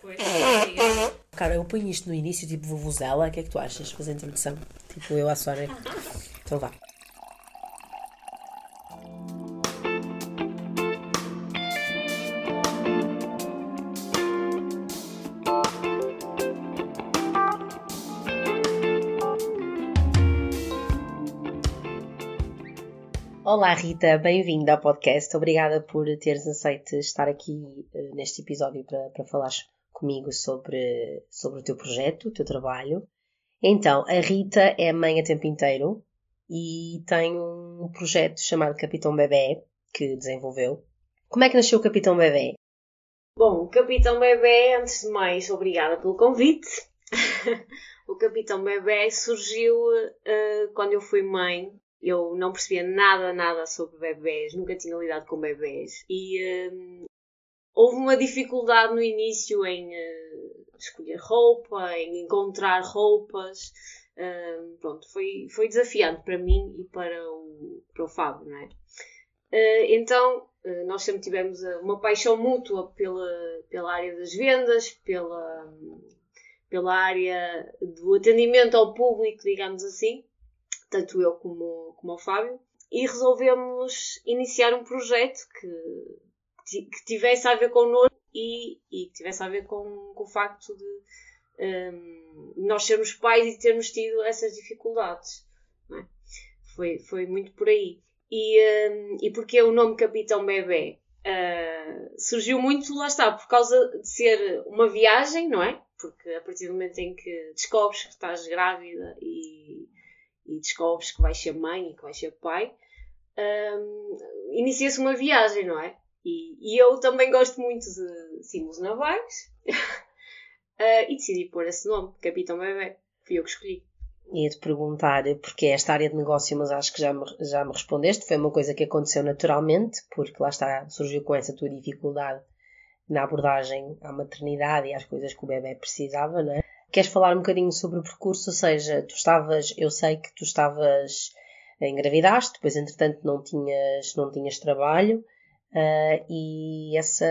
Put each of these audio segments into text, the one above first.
Pois, Cara, eu ponho isto no início, tipo vuvuzela, o que é que tu achas? Fazer a introdução. Tipo, eu à Sónia. Então vá. Olá Rita, bem-vinda ao podcast. Obrigada por teres aceito estar aqui eh, neste episódio para, para falares comigo sobre, sobre o teu projeto, o teu trabalho. Então, a Rita é mãe a tempo inteiro e tem um projeto chamado Capitão Bebé que desenvolveu. Como é que nasceu o Capitão Bebé? Bom, o Capitão Bebé, antes de mais, obrigada pelo convite. o Capitão Bebé surgiu uh, quando eu fui mãe. Eu não percebia nada, nada sobre bebés, nunca tinha lidado com bebés. E uh, houve uma dificuldade no início em uh, escolher roupa, em encontrar roupas. Uh, pronto, foi, foi desafiante para mim e para o, para o Fábio, não é? Uh, então, nós sempre tivemos uma paixão mútua pela, pela área das vendas, pela, pela área do atendimento ao público, digamos assim, tanto eu como, como o Fábio, e resolvemos iniciar um projeto que que tivesse a ver connosco e, e que tivesse a ver com, com o facto de um, nós sermos pais e termos tido essas dificuldades. É? Foi, foi muito por aí. E, um, e porque o nome Capitão Bebê uh, surgiu muito, lá está, por causa de ser uma viagem, não é? Porque a partir do momento em que descobres que estás grávida e, e descobres que vais ser mãe e que vais ser pai, um, inicia-se uma viagem, não é? E, e eu também gosto muito de símbolos navais uh, e decidi pôr esse nome, Capitão Bebê. Fui eu que escolhi. Ia-te perguntar porque é esta área de negócio, mas acho que já me, já me respondeste. Foi uma coisa que aconteceu naturalmente, porque lá está, surgiu com essa tua dificuldade na abordagem à maternidade e às coisas que o bebê precisava, não é? Queres falar um bocadinho sobre o percurso? Ou seja, tu estavas, eu sei que tu estavas, engravidaste, depois entretanto não tinhas, não tinhas trabalho, Uh, e essa,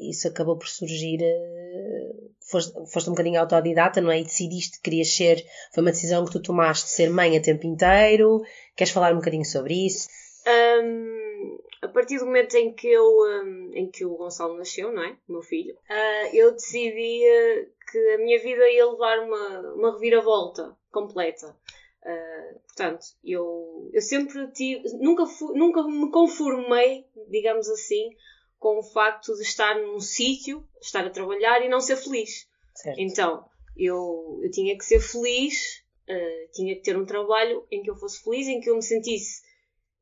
isso acabou por surgir. Uh, foste, foste um bocadinho autodidata, não é? E decidiste que querias ser. Foi uma decisão que tu tomaste de ser mãe a tempo inteiro. Queres falar um bocadinho sobre isso? Um, a partir do momento em que, eu, um, em que o Gonçalo nasceu, não é? O meu filho, uh, eu decidi que a minha vida ia levar uma, uma reviravolta completa. Uh, portanto, eu, eu sempre tive, nunca, fui, nunca me conformei, digamos assim, com o facto de estar num sítio, estar a trabalhar e não ser feliz. Certo. Então, eu, eu tinha que ser feliz, uh, tinha que ter um trabalho em que eu fosse feliz, em que eu me sentisse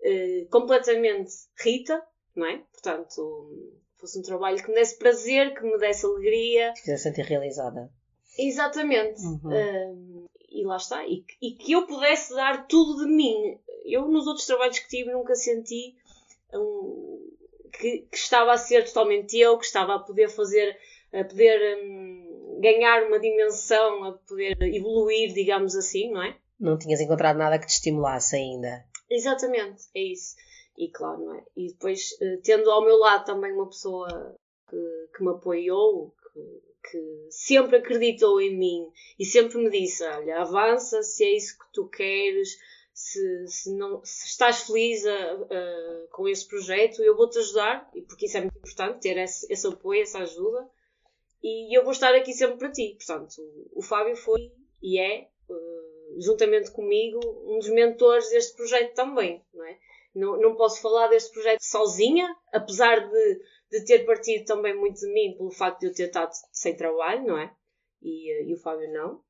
uh, completamente Rita, não é? Portanto, fosse um trabalho que me desse prazer, que me desse alegria. Que fizesse sentir realizada. Exatamente. Uhum e lá está, e, e, que eu pudesse dar tudo de mim. Eu, nos outros trabalhos que tive, nunca senti um, que, que, estava a ser totalmente eu, que estava a poder fazer, a poder um, ganhar uma dimensão, a poder evoluir, digamos assim, não é? Não tinhas encontrado nada que te estimulasse ainda. Exatamente, é isso. E claro, não é? E depois, eh, tendo ao meu lado também uma pessoa que, que me apoiou, que, que sempre acreditou em mim e sempre me disse: Olha, avança se é isso que tu queres, se, se, não, se estás feliz a, a, com esse projeto, eu vou-te ajudar, e porque isso é muito importante, ter esse, esse, apoio, essa ajuda, e eu vou estar aqui sempre para ti. Portanto, o, o Fábio foi e é, uh, juntamente comigo, um dos mentores deste projeto também, não é? Não, não posso falar deste projeto sozinha, apesar de de ter partido também muito de mim pelo facto de eu ter estado sem trabalho, não é? E, eh, e o Fábio não.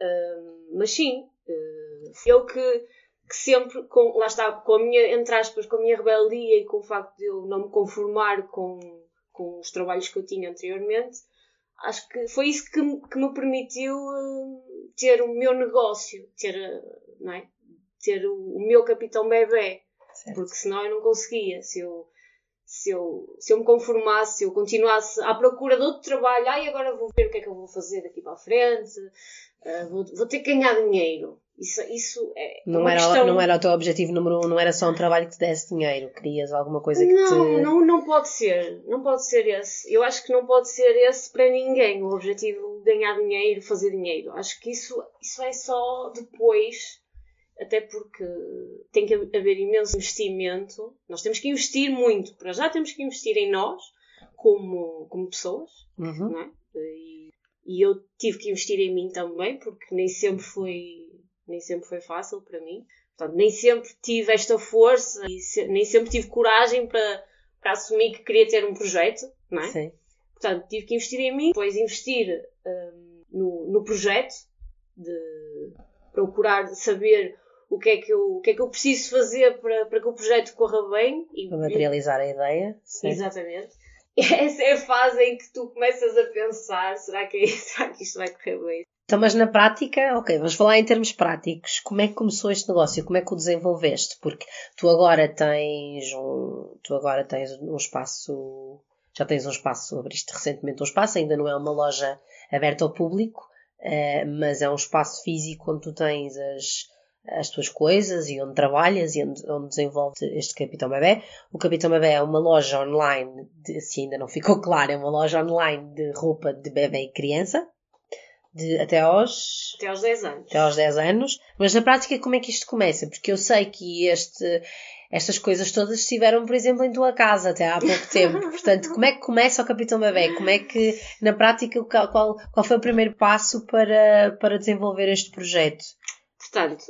Uh, mas sim, uh, eu que, que sempre, com, lá está, com a minha, entre aspas, com a minha rebeldia e com o facto de eu não me conformar com, com os trabalhos que eu tinha anteriormente, acho que foi isso que, que me permitiu uh, ter o meu negócio, ter, não é? ter o, o meu capitão bebê. Certo. Porque senão eu não conseguia. Se eu, se eu, se eu me conformasse, se eu continuasse à procura de outro trabalho, ai, agora vou ver o que é que eu vou fazer daqui para a frente, uh, vou, vou, ter que ganhar dinheiro. Isso, isso é. Não era, questão... não era o teu objetivo número um, não era só um trabalho que te desse dinheiro, querias alguma coisa que não, te. Não, não pode ser. Não pode ser esse. Eu acho que não pode ser esse para ninguém. O objetivo de ganhar dinheiro, fazer dinheiro. Acho que isso, isso é só depois até porque tem que haver imenso investimento. Nós temos que investir muito. Para já temos que investir em nós, como, como pessoas, uhum. não é? E, e, eu tive que investir em mim também, porque nem sempre foi, nem sempre foi fácil para mim. Portanto, nem sempre tive esta força e se, nem sempre tive coragem para, para assumir que queria ter um projeto, não é? Sim. Portanto, tive que investir em mim, depois investir um, no, no projeto, de procurar saber o que é que eu, o que é que eu preciso fazer para, para que o projeto corra bem. E, para materializar a ideia. Sim. Exatamente. Essa é a fase em que tu começas a pensar, será que, é, será que isto vai correr bem? Então, mas na prática, ok, vamos falar em termos práticos. Como é que começou este negócio? Como é que o desenvolveste? Porque tu agora tens um, tu agora tens um espaço, já tens um espaço, abriste recentemente um espaço, ainda não é uma loja aberta ao público, uh, mas é um espaço físico onde tu tens as, as tuas coisas e onde trabalhas e onde, onde desenvolves este Capitão Bebé. O Capitão Bebé é uma loja online, de, se ainda não ficou claro, é uma loja online de roupa de bebê e criança. De, até aos até aos 10 anos. Até aos 10 anos. Mas na prática como é que isto começa? Porque eu sei que este estas coisas todas estiveram, por exemplo, em tua casa até há pouco tempo. Portanto, como é que começa o Capitão Bebé? Como é que, na prática, qual, qual foi o primeiro passo para, para desenvolver este projeto? Portanto,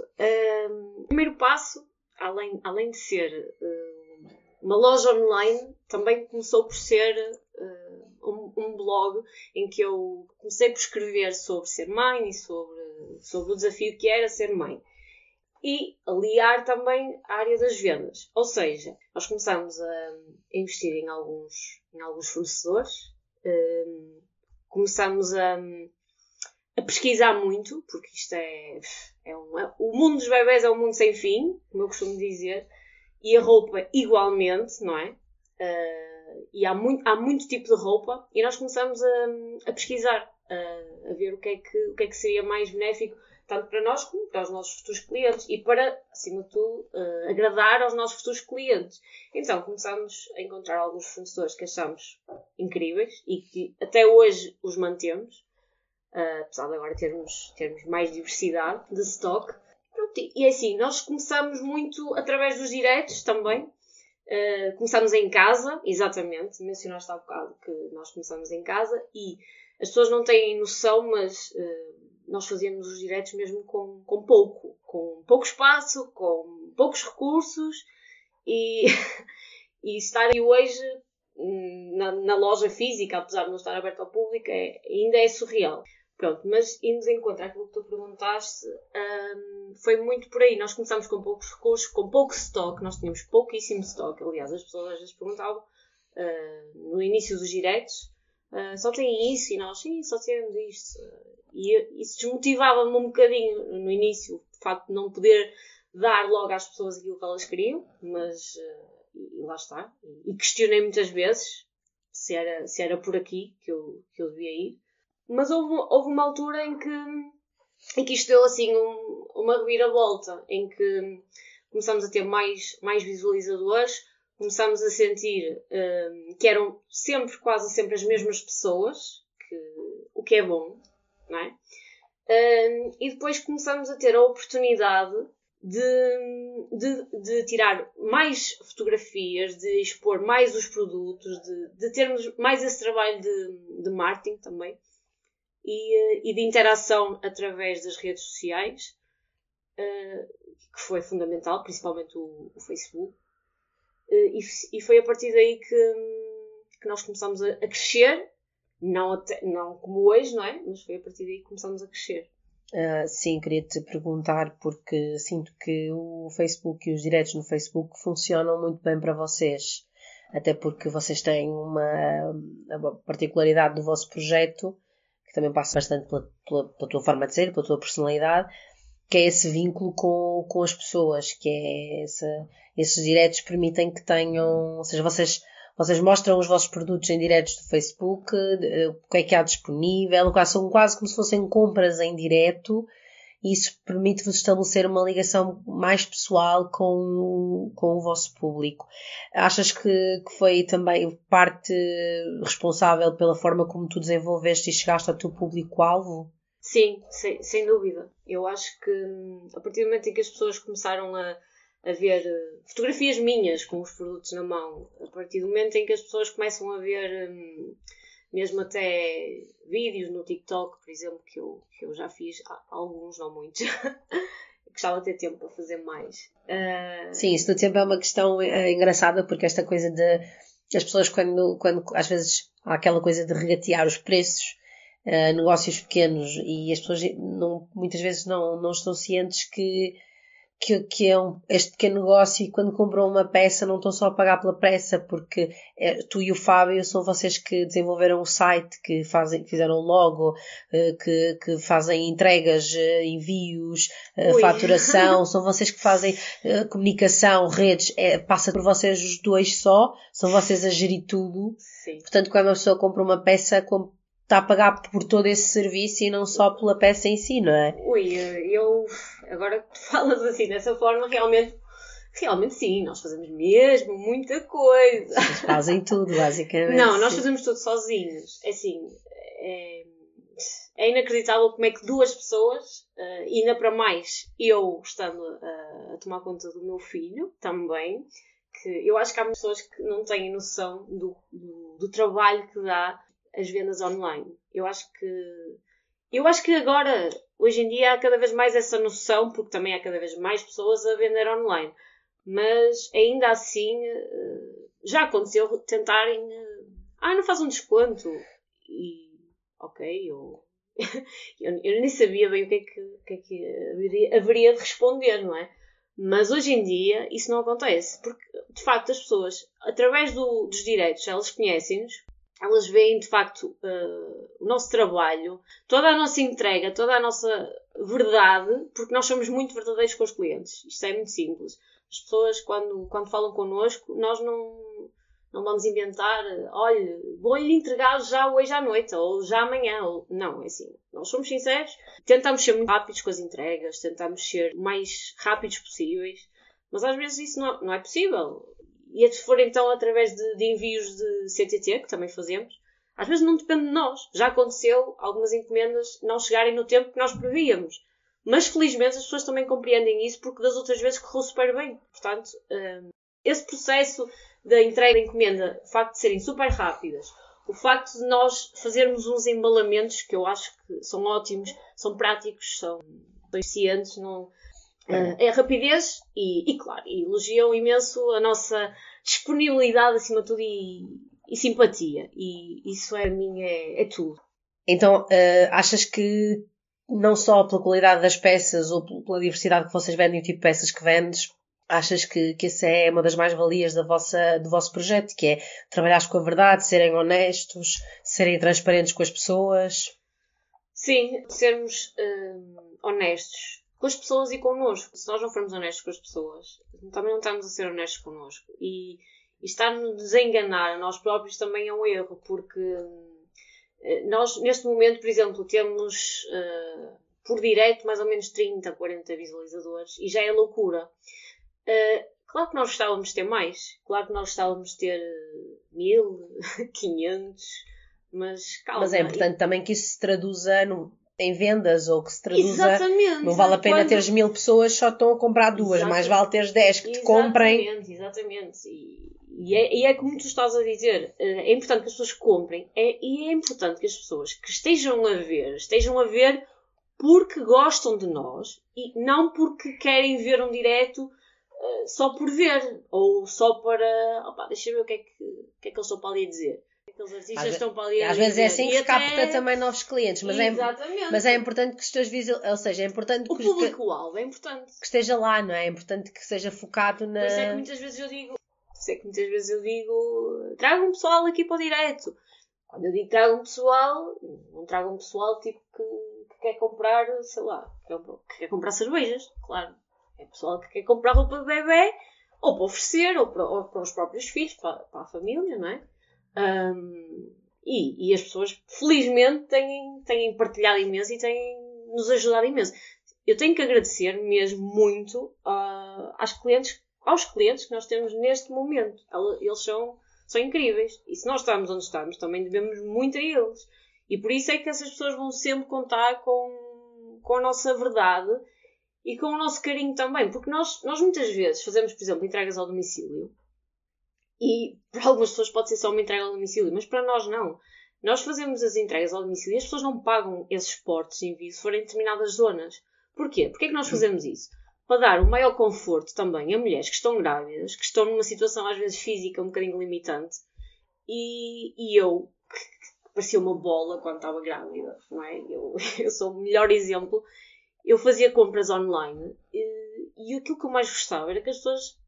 um, o primeiro passo, além, além de ser um, uma loja online, também começou por ser uh, um, um, blog em que eu comecei por escrever sobre ser mãe e sobre, sobre o desafio que era ser mãe. E aliar também a área das vendas. Ou seja, nós começamos a investir em alguns, em alguns fornecedores, um, começamos a, a pesquisar muito, porque isto é é um, é, o mundo dos bebés é um mundo sem fim, como eu costumo dizer, e a roupa igualmente, não é? Uh, e há muito, há muito tipo de roupa, e nós começamos a, a pesquisar, a, a ver o que, é que, o que é que seria mais benéfico, tanto para nós como para os nossos futuros clientes, e para, acima de tudo, uh, agradar aos nossos futuros clientes. Então começamos a encontrar alguns fornecedores que achamos incríveis e que até hoje os mantemos uh, apesar de agora termos, termos mais diversidade de stock. Pronto, e é assim, nós começamos muito através dos diretos também. Uh, começamos em casa, exatamente, mencionaste há bocado que nós começamos em casa e as pessoas não têm noção, mas uh, nós fazíamos os diretos mesmo com, com pouco, com pouco espaço, com poucos recursos e, e estar aí hoje hum, na, na, loja física, apesar de não estar aberto ao público, é, ainda é surreal. Pronto, mas indo em contra aquilo que tu perguntaste, um, foi muito por aí. Nós começámos com poucos recursos, com pouco stock, nós tínhamos pouquíssimo stock. Aliás, as pessoas às vezes perguntavam uh, no início dos diretos, uh, só tem isso e nós, sim, só temos isto. E isso desmotivava-me um bocadinho no início, o facto de não poder dar logo às pessoas aquilo que elas queriam, mas uh, lá está. E questionei muitas vezes se era, se era por aqui que eu, que eu devia ir. Mas houve, houve uma altura em que, em que isto deu assim um, uma reviravolta, em que começamos a ter mais, mais visualizadores, começamos a sentir um, que eram sempre, quase sempre as mesmas pessoas, que, o que é bom, não é? Um, e depois começamos a ter a oportunidade de, de, de, tirar mais fotografias, de expor mais os produtos, de, de termos mais esse trabalho de, de marketing também e, eh, e de interação através das redes sociais, uh, que foi fundamental, principalmente o, o Facebook. Uh, e, e, foi a partir daí que, que nós começamos a, a crescer, não, até, não como hoje, não é? Mas foi a partir daí que começamos a crescer. Uh, sim, queria te perguntar porque sinto que o Facebook e os diretos no Facebook funcionam muito bem para vocês, até porque vocês têm uma, uma particularidade do vosso projeto também passa bastante pela, pela, pela, tua forma de ser, pela tua personalidade, que é esse vínculo com, com as pessoas, que é essa, esses diretos permitem que tenham, ou seja, vocês, Vocês mostram os vossos produtos em diretos do Facebook, o que é que há disponível, são quase como se fossem compras em direto isso permite-vos estabelecer uma ligação mais pessoal com, o, com o vosso público. Achas que, que foi também parte responsável pela forma como tu desenvolveste e chegaste ao teu público-alvo? Sim, sem, sem dúvida. Eu acho que a partir do momento em que as pessoas começaram a, a ver eh, fotografias minhas com os produtos na mão, a partir do momento em que as pessoas começam a ver hum, mesmo até vídeos no TikTok, por exemplo, que eu, que eu já fiz, alguns, não muitos. Gostava de ter tempo para fazer mais. Uh... Sim, isso do tempo é uma questão é, engraçada, porque esta coisa de. As pessoas, quando, quando às vezes há aquela coisa de regatear os preços, uh, negócios pequenos, e as pessoas não, muitas vezes não, não estão cientes que que, que é um, este pequeno negócio e quando compram uma peça não estão só a pagar pela peça, porque é, tu e o Fábio são vocês que desenvolveram o site, que fazem, fizeram o logo, eh, que, que fazem entregas, eh, envios, eh, faturação, são vocês que fazem comunicação, redes, é, passa por vocês os dois só, são vocês a gerir tudo. Sim. Portanto, quando uma pessoa compra uma peça, está a pagar por todo esse serviço e não só pela peça em si, não é? Ui, eu agora que tu falas assim dessa forma, realmente, realmente sim, nós fazemos mesmo muita coisa. Vocês fazem tudo, basicamente. Não, nós fazemos tudo sozinhos. É assim, é, é inacreditável como é que duas pessoas, uh, e ainda para mais eu estando a, a tomar conta do meu filho também, que eu acho que há pessoas que não têm noção do, do, do trabalho que dá as vendas online. Eu acho que eu acho que agora, hoje em dia, há cada vez mais essa noção, porque também há cada vez mais pessoas a vender online. Mas ainda assim, eh, já aconteceu tentarem. Eh, ah, não faz um desconto. E. Ok, eu. eu, nem sabia bem o que é que, o que, é que haveria, haveria de responder, não é? Mas hoje em dia isso não acontece, porque de facto as pessoas, através do, dos direitos, elas conhecem-nos, elas veem de facto uh, o nosso trabalho, toda a nossa entrega, toda a nossa verdade, porque nós somos muito verdadeiros com os clientes. Isto é muito simples. As pessoas, quando, quando falam connosco, nós não, não vamos inventar, olha, vou-lhe entregar já hoje à noite, ou já amanhã. Ou... Não, é assim. Nós somos sinceros, tentamos ser muito rápidos com as entregas, tentamos ser o mais rápidos possíveis, mas às vezes isso não, não é possível e se for então através de, de, envios de CTT, que também fazemos, às vezes não depende de nós. Já aconteceu algumas encomendas não chegarem no tempo que nós prevíamos. Mas felizmente as pessoas também compreendem isso porque das outras vezes correu super bem. Portanto, um, esse processo da entrega da encomenda, o facto de serem super rápidas, o facto de nós fazermos uns embalamentos que eu acho que são ótimos, são práticos, são eficientes, não, é a rapidez e, e, claro, elogiam imenso a nossa disponibilidade acima de tudo e, e simpatia. E isso é mim é, é tudo. Então, uh, achas que não só pela qualidade das peças ou pela diversidade que vocês vendem e o tipo de peças que vendes, achas que, que essa é uma das mais-valias da vossa, do vosso projeto, que é trabalhar com a verdade, serem honestos, serem transparentes com as pessoas? Sim, sermos uh, honestos com as pessoas e connosco. Se nós não formos honestos com as pessoas, também não estamos a ser honestos connosco. E, e estar-nos a enganar a nós próprios também é um erro, porque eh, nós, neste momento, por exemplo, temos uh, por direto mais ou menos 30, 40 visualizadores e já é loucura. Uh, claro que nós gostávamos de ter mais, claro que nós gostávamos de ter mil, quinhentos, mas calma. Mas é importante também que isso se traduza no, em vendas ou que se traduza. Exatamente. Não vale a pena Quando... teres mil pessoas só estão a comprar duas, exatamente. mais vale teres dez que te comprem. Exatamente, exatamente. E, e, é, e é como tu estás a dizer, eh, é importante que as pessoas comprem é, e é importante que as pessoas que estejam a ver, estejam a ver porque gostam de nós e não porque querem ver um direto uh, só por ver ou só para. Opa, deixa eu ver o que é que, o que, é que eles estão para ali a dizer aqueles artistas às estão para ali Às vezes é assim que se capta até... também novos clientes, mas é, mas é importante que os teus visual, ou seja, é importante o que público-alvo é importante que esteja lá, não é? É importante que seja focado na. Por isso é que muitas vezes eu digo, por é que muitas vezes eu digo, tragam um pessoal aqui para o direto. Quando eu digo tragam um pessoal, não tragam um pessoal tipo que, que quer comprar, sei lá, que quer, que quer comprar cervejas, claro. É pessoal que quer comprar roupa de bebê ou para oferecer, ou para, ou para os próprios filhos, para, para, a família, não é? Um, e, e, as pessoas, felizmente, têm, têm partilhado imenso e têm nos ajudado imenso. Eu tenho que agradecer mesmo muito uh, às clientes, aos clientes que nós temos neste momento. Eles são, são incríveis. E se nós estamos onde estamos, também devemos muito a eles. E por isso é que essas pessoas vão sempre contar com, com a nossa verdade e com o nosso carinho também. Porque nós, nós muitas vezes fazemos, por exemplo, entregas ao domicílio. E para algumas pessoas pode ser só uma entrega ao domicílio, mas para nós não. Nós fazemos as entregas ao domicílio e as pessoas não pagam esses portos de envio se forem em determinadas zonas. Porquê? Porquê é que nós fazemos isso? Para dar o maior conforto também a mulheres que estão grávidas, que estão numa situação às vezes física um bocadinho limitante. E, e eu, que parecia uma bola quando estava grávida, não é? Eu, eu sou o melhor exemplo. Eu fazia compras online e, e aquilo que eu mais gostava era que as pessoas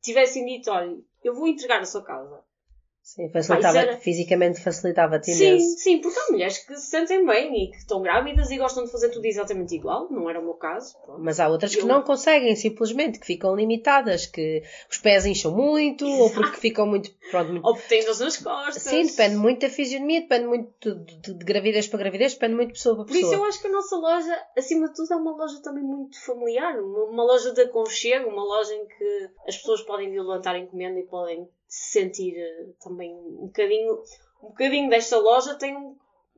tivessem dito: olha, eu vou entregar a sua casa Sim, facilitava, era... fisicamente facilitava-te imenso. Sim, sim, porque há mulheres que se sentem bem e que estão grávidas e gostam de fazer tudo exatamente igual, não era o meu caso. Pronto. Mas há outras Eu... que não conseguem, simplesmente, que ficam limitadas, que os pés incham muito, ou porque ficam muito. Pronto, muito... Ou porque dores nas costas. Sim, depende muito da fisionomia, depende muito de, de, de gravidez para gravidez, depende muito de pessoa para pessoa. Por isso eu acho que a nossa loja, acima de tudo, é uma loja também muito familiar, uma, uma loja de aconchego, uma loja em que as pessoas podem vir levantar encomenda e podem sentir eh, também um bocadinho, um bocadinho desta loja tem,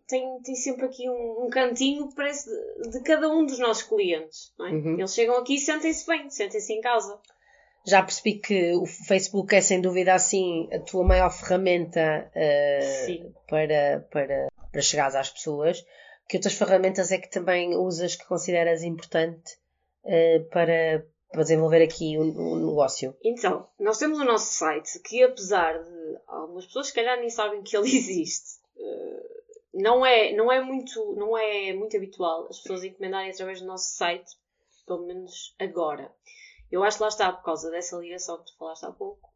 tem, tem sempre aqui um, um cantinho parece de, de, cada um dos nossos clientes. É? Uhum. Eles chegam aqui e sentem-se bem, sentem-se em casa. Já percebi que o Facebook é sem dúvida assim a tua maior ferramenta uh, para, para, para chegar às pessoas. Que outras ferramentas é que também usas que consideras importante uh, para, para desenvolver aqui o, negócio? Então, nós temos o nosso site que, apesar de algumas pessoas, se calhar, nem sabem que ele existe, uh, não, é, não, é muito, não é muito habitual as pessoas encomendarem através do nosso site, pelo menos agora. Eu acho que lá está, por causa dessa ligação que tu falaste há pouco.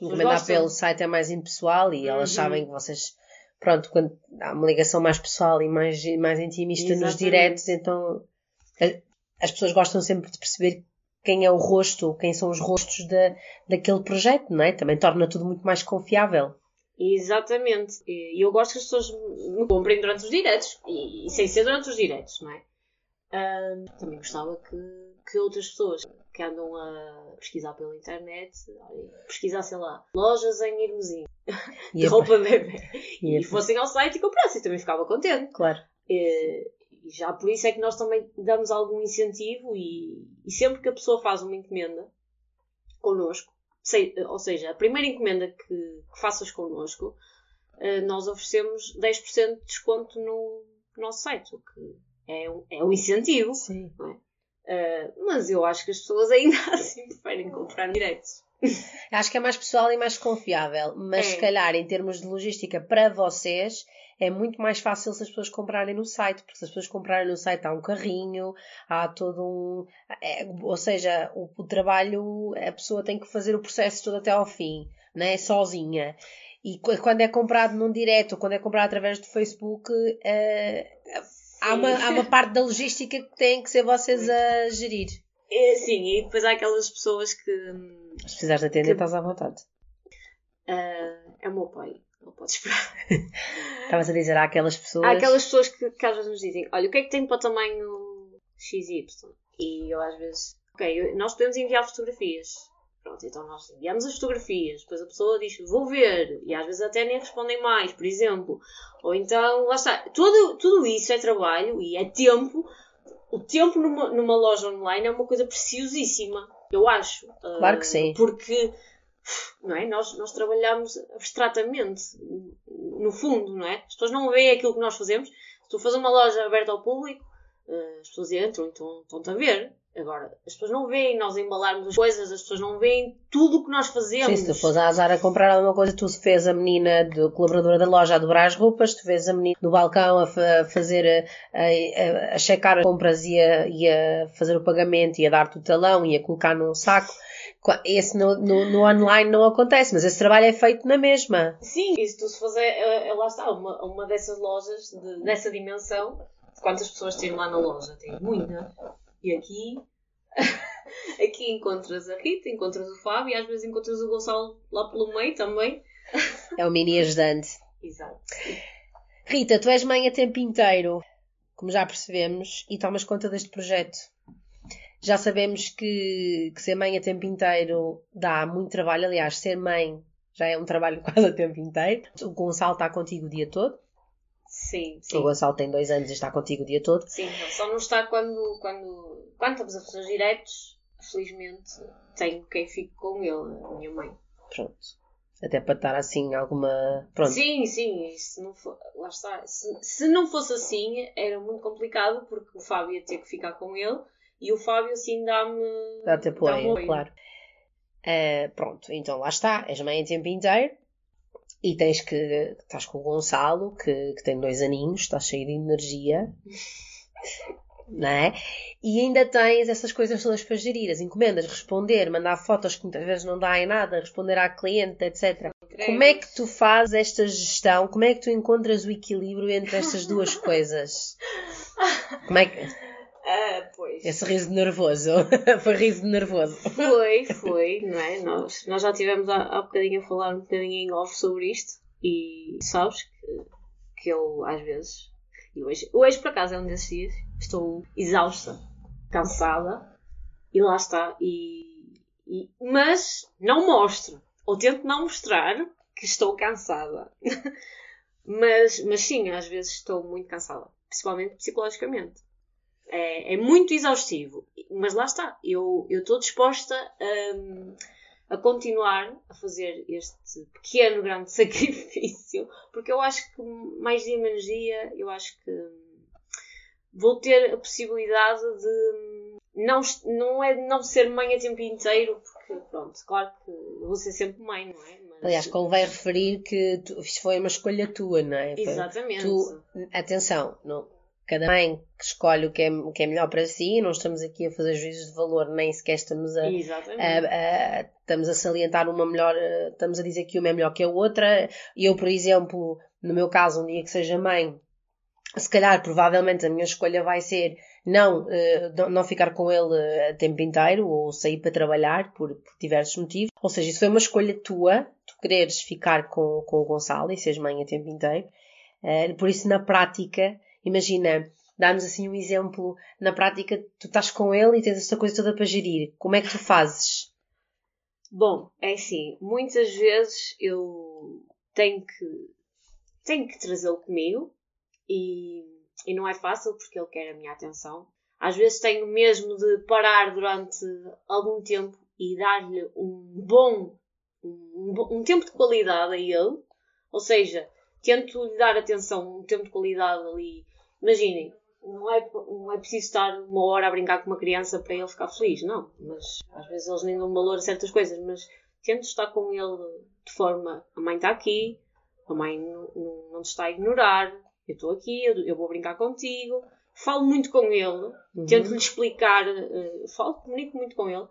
Encomendar pelo site é mais impessoal e elas uhum. sabem que vocês pronto, quando há uma ligação mais pessoal e mais, mais intimista Exatamente. nos diretos, então as pessoas gostam sempre de perceber quem é o rosto, quem são os rostos da, daquele projeto, não é? Também torna tudo muito mais confiável. Exatamente. E eu gosto que as pessoas me comprem durante os diretos. E, e sem ser durante os diretos, não é? Também gostava que, que outras pessoas que andam a pesquisar pela internet, pesquisassem lá lojas em Irmozinho de roupa bebê e, e fossem ao site e comprassem, também ficava contente. Claro. E, e já por isso é que nós também damos algum incentivo e, e sempre que a pessoa faz uma encomenda connosco, sei, ou seja, a primeira encomenda que, que faças connosco, eh, nós oferecemos 10% de desconto no, no nosso site, o que é um, é um incentivo. Sim. É? Uh, mas eu acho que as pessoas ainda assim preferem comprar diretos. Acho que é mais pessoal e mais confiável, mas é. se calhar em termos de logística para vocês é muito mais fácil se as pessoas comprarem no site, porque se as pessoas comprarem no site há um carrinho, há todo um. É, ou seja, o, o, trabalho, a pessoa tem que fazer o processo todo até ao fim, né? sozinha. E quando é comprado num direto, quando é comprado através do Facebook, é, há, uma, há uma parte da logística que têm que ser vocês a gerir. É, sim, e depois há aquelas pessoas que. Se precisares de atender, que, estás à vontade. Uh, é o meu pai não pode esperar. Estavas a dizer, há aquelas pessoas. Há aquelas pessoas que, que às vezes nos dizem: olha, o que é que tem para o tamanho XY? E eu às vezes, ok, nós podemos enviar fotografias. Pronto, então nós enviamos as fotografias, depois a pessoa diz, vou ver, e às vezes até nem respondem mais, por exemplo. Ou então, lá está, tudo, tudo isso é trabalho e é tempo. O tempo numa, numa loja online é uma coisa preciosíssima, eu acho. Claro que sim. Porque não é? Nós, nós trabalhamos abstratamente, no fundo, não é? As pessoas não veem aquilo que nós fazemos. Se tu fazes uma loja aberta ao público, eh, as pessoas entram e estão, estão-te a ver. Agora, as pessoas não veem nós embalarmos as coisas, as pessoas não veem tudo o que nós fazemos. Sim, se tu fores à Zara comprar alguma coisa, tu fez a menina do, colaboradora da loja a dobrar as roupas, tu vês a menina no balcão a, fazer, a, a, a checar as compras e a, e a fazer o pagamento e a dar-te o talão e a colocar num saco. Esse no, no, no, online não acontece, mas esse trabalho é feito na mesma. Sim, e se tu se fazer, lá está, uma, uma dessas lojas de, dessa dimensão, quantas pessoas têm lá na loja? Tem muita. E aqui Aqui encontras a Rita, encontras o Fábio e às vezes encontras o Gonçalo lá pelo meio também. É o mini ajudante. Exato. Rita, tu és mãe a tempo inteiro, como já percebemos, e tomas conta deste projeto. Já sabemos que, que ser mãe a tempo inteiro dá muito trabalho. Aliás, ser mãe já é um trabalho quase a tempo inteiro. O Gonçalo está contigo o dia todo. Sim, sim. O Gonçalo tem dois anos e está contigo o dia todo. Sim, só não está quando, quando, quando estamos a fazer os diretos. Felizmente tenho quem fique com ele, a minha mãe. Pronto. Até para estar assim alguma. Pronto. Sim, sim, se não for, lá está. Se, se não fosse assim, era muito complicado porque o Fábio ia ter que ficar com ele e o Fábio assim dá-me. Dá-te apoio, dá claro. Uh, pronto, então lá está, és mãe a tempo inteiro e tens que. Estás com o Gonçalo, que, que tem dois aninhos, está cheio de energia. não é? E ainda tens essas coisas todas para gerir, as encomendas, responder, mandar fotos que muitas vezes não dá em nada, responder à cliente, etc. Como é que tu fazes esta gestão? Como é que tu encontras o equilíbrio entre estas duas coisas? Como é que. Ah, pois. Esse riso nervoso. foi riso nervoso. Foi, foi, não é? Nós, nós já tivemos há, há bocadinho a falar um bocadinho em off sobre isto e sabes que, que eu às vezes, e hoje, hoje por acaso é um desses dias, estou exausta, cansada e lá está. E, e, mas não mostro, ou tento não mostrar que estou cansada. mas, mas sim, às vezes estou muito cansada, principalmente psicologicamente. É, é muito exaustivo. Mas lá está, eu estou disposta a, a continuar a fazer este pequeno, grande sacrifício, porque eu acho que mais dia menos dia, eu acho que vou ter a possibilidade de não, não é de não ser mãe a tempo inteiro, porque pronto, claro que vou ser sempre mãe, não é? Mas... Aliás, convém referir que tu, isto foi uma escolha tua, não é? Exatamente. Tu, atenção, não, cada mãe que escolhe o que, é, o que é melhor para si, não estamos aqui a fazer juízos de valor, nem sequer estamos a, a, a, estamos a salientar uma melhor, estamos a dizer que uma é melhor que a outra. Eu, por exemplo, no meu caso, um dia que seja mãe, se calhar, provavelmente, a minha escolha vai ser não, não ficar com ele a tempo inteiro ou sair para trabalhar por, por diversos motivos. Ou seja, isso foi uma escolha tua, tu quereres ficar com, com o Gonçalo e seres mãe a tempo inteiro. Por isso, na prática, Imagina, dá-nos assim um exemplo, na prática tu estás com ele e tens esta coisa toda para gerir. Como é que tu fazes? Bom, é assim, muitas vezes eu tenho que, tenho que trazê-lo comigo e, e não é fácil porque ele quer a minha atenção. Às vezes tenho mesmo de parar durante algum tempo e dar-lhe um bom, um, um tempo de qualidade a ele. Ou seja, tento lhe dar atenção, um tempo de qualidade ali Imaginem, não é, não é preciso estar uma hora a brincar com uma criança para ele ficar feliz, não. Mas às vezes eles nem dão valor a certas coisas, mas tento estar com ele de forma: a mãe está aqui, a mãe não, não, não te está a ignorar, eu estou aqui, eu, eu, vou brincar contigo. Falo muito com ele, uhum. tento-lhe explicar, uh, falo, comunico muito com ele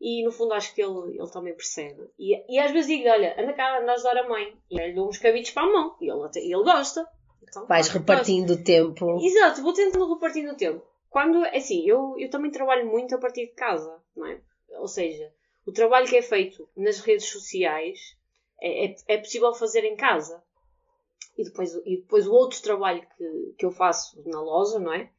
e no fundo acho que ele, ele também percebe. E, e às vezes digo: olha, anda cá, anda a ajudar a mãe. E ele dou uns cabidos para a mão e ele, ele gosta. Então, Vais repartindo o tempo. Exato, vou tentando repartir o tempo. Quando, é assim, eu, eu também trabalho muito a partir de casa, não é? Ou seja, o trabalho que é feito nas redes sociais é, é, é possível fazer em casa. E depois, e depois o outro trabalho que, que eu faço na loja, não é?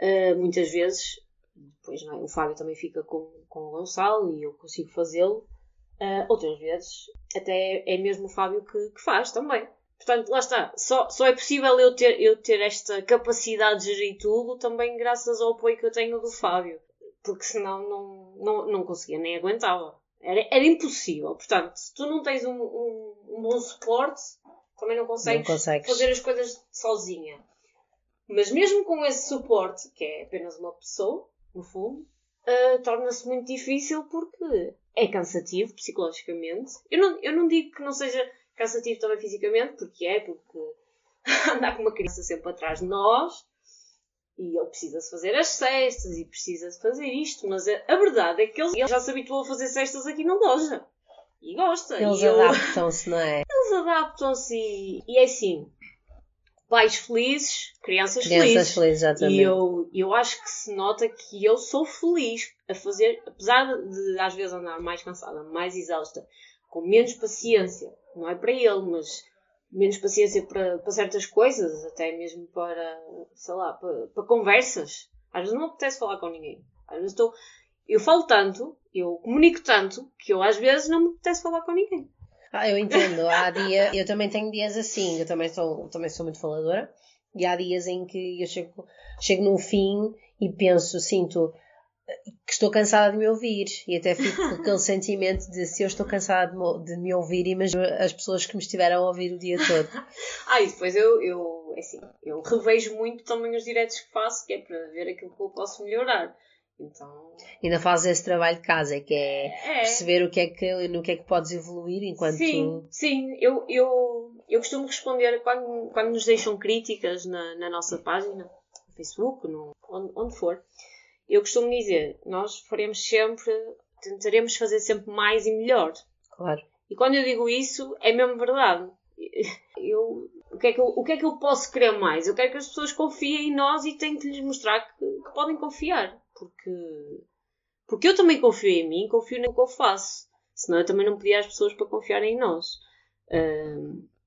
Uh, muitas vezes, depois é? o Fábio também fica com, com o Gonçalo e eu consigo fazê-lo. Uh, outras vezes, até é mesmo o Fábio que, que faz também. Portanto, lá está. Só, só é possível eu ter, eu ter esta capacidade de gerir tudo também graças ao apoio que eu tenho do Fábio. Porque senão não, não, não conseguia, nem aguentava. Era, era impossível. Portanto, se tu não tens um, um, um bom suporte, também não consegues, não consegues, fazer as coisas sozinha. Mas mesmo com esse suporte, que é apenas uma pessoa, no fundo, uh, torna-se muito difícil porque é cansativo psicologicamente. Eu não, eu não digo que não seja cansativo também fisicamente, porque é, porque andar com uma criança sempre atrás de nós e ele precisa-se fazer as cestas e precisa-se fazer isto, mas a, verdade é que ele, já se habituou a fazer cestas aqui na loja e gosta. Eles adaptam-se, não é? Eles adaptam-se e, e é assim. pais felizes, crianças, Crianças felizes. felizes, exatamente. E eu, eu acho que se nota que eu sou feliz a fazer, apesar de às vezes andar mais cansada, mais exausta, com menos paciência, não é para ele, mas menos paciência para, para certas coisas, até mesmo para, sei lá, para, para conversas. Às vezes não me apetece falar com ninguém. Às vezes estou, eu falo tanto, eu comunico tanto, que eu às vezes não me apetece falar com ninguém. Ah, eu entendo. Há dia, eu também tenho dias assim, eu também sou, também sou muito faladora, e há dias em que eu chego, chego no fim e penso, sinto que estou cansada de me ouvir e até fico com aquele sentimento de se eu estou cansada de me, de me ouvir, imagino as pessoas que me estiveram a ouvir o dia todo. Ah, e depois eu, eu, é assim, eu revejo muito também os diretos que faço, que é para ver aquilo que eu posso melhorar. Então, Ainda fazes esse trabalho de casa, que é, é. perceber o que é que, no que é que podes evoluir enquanto. Sim, sim, eu, eu, eu costumo responder quando, quando nos deixam críticas na, na nossa página, no Facebook, no, onde, onde for. Eu costumo dizer, nós faremos sempre, tentaremos fazer sempre mais e melhor. Claro. E quando eu digo isso, é mesmo verdade. Eu, o, que é que eu, o que é que eu posso querer mais? Eu quero que as pessoas confiem em nós e tenho que lhes mostrar que, que podem confiar. Porque, porque eu também confio em mim, confio no que eu faço. Senão eu também não pedia às pessoas para confiarem em nós.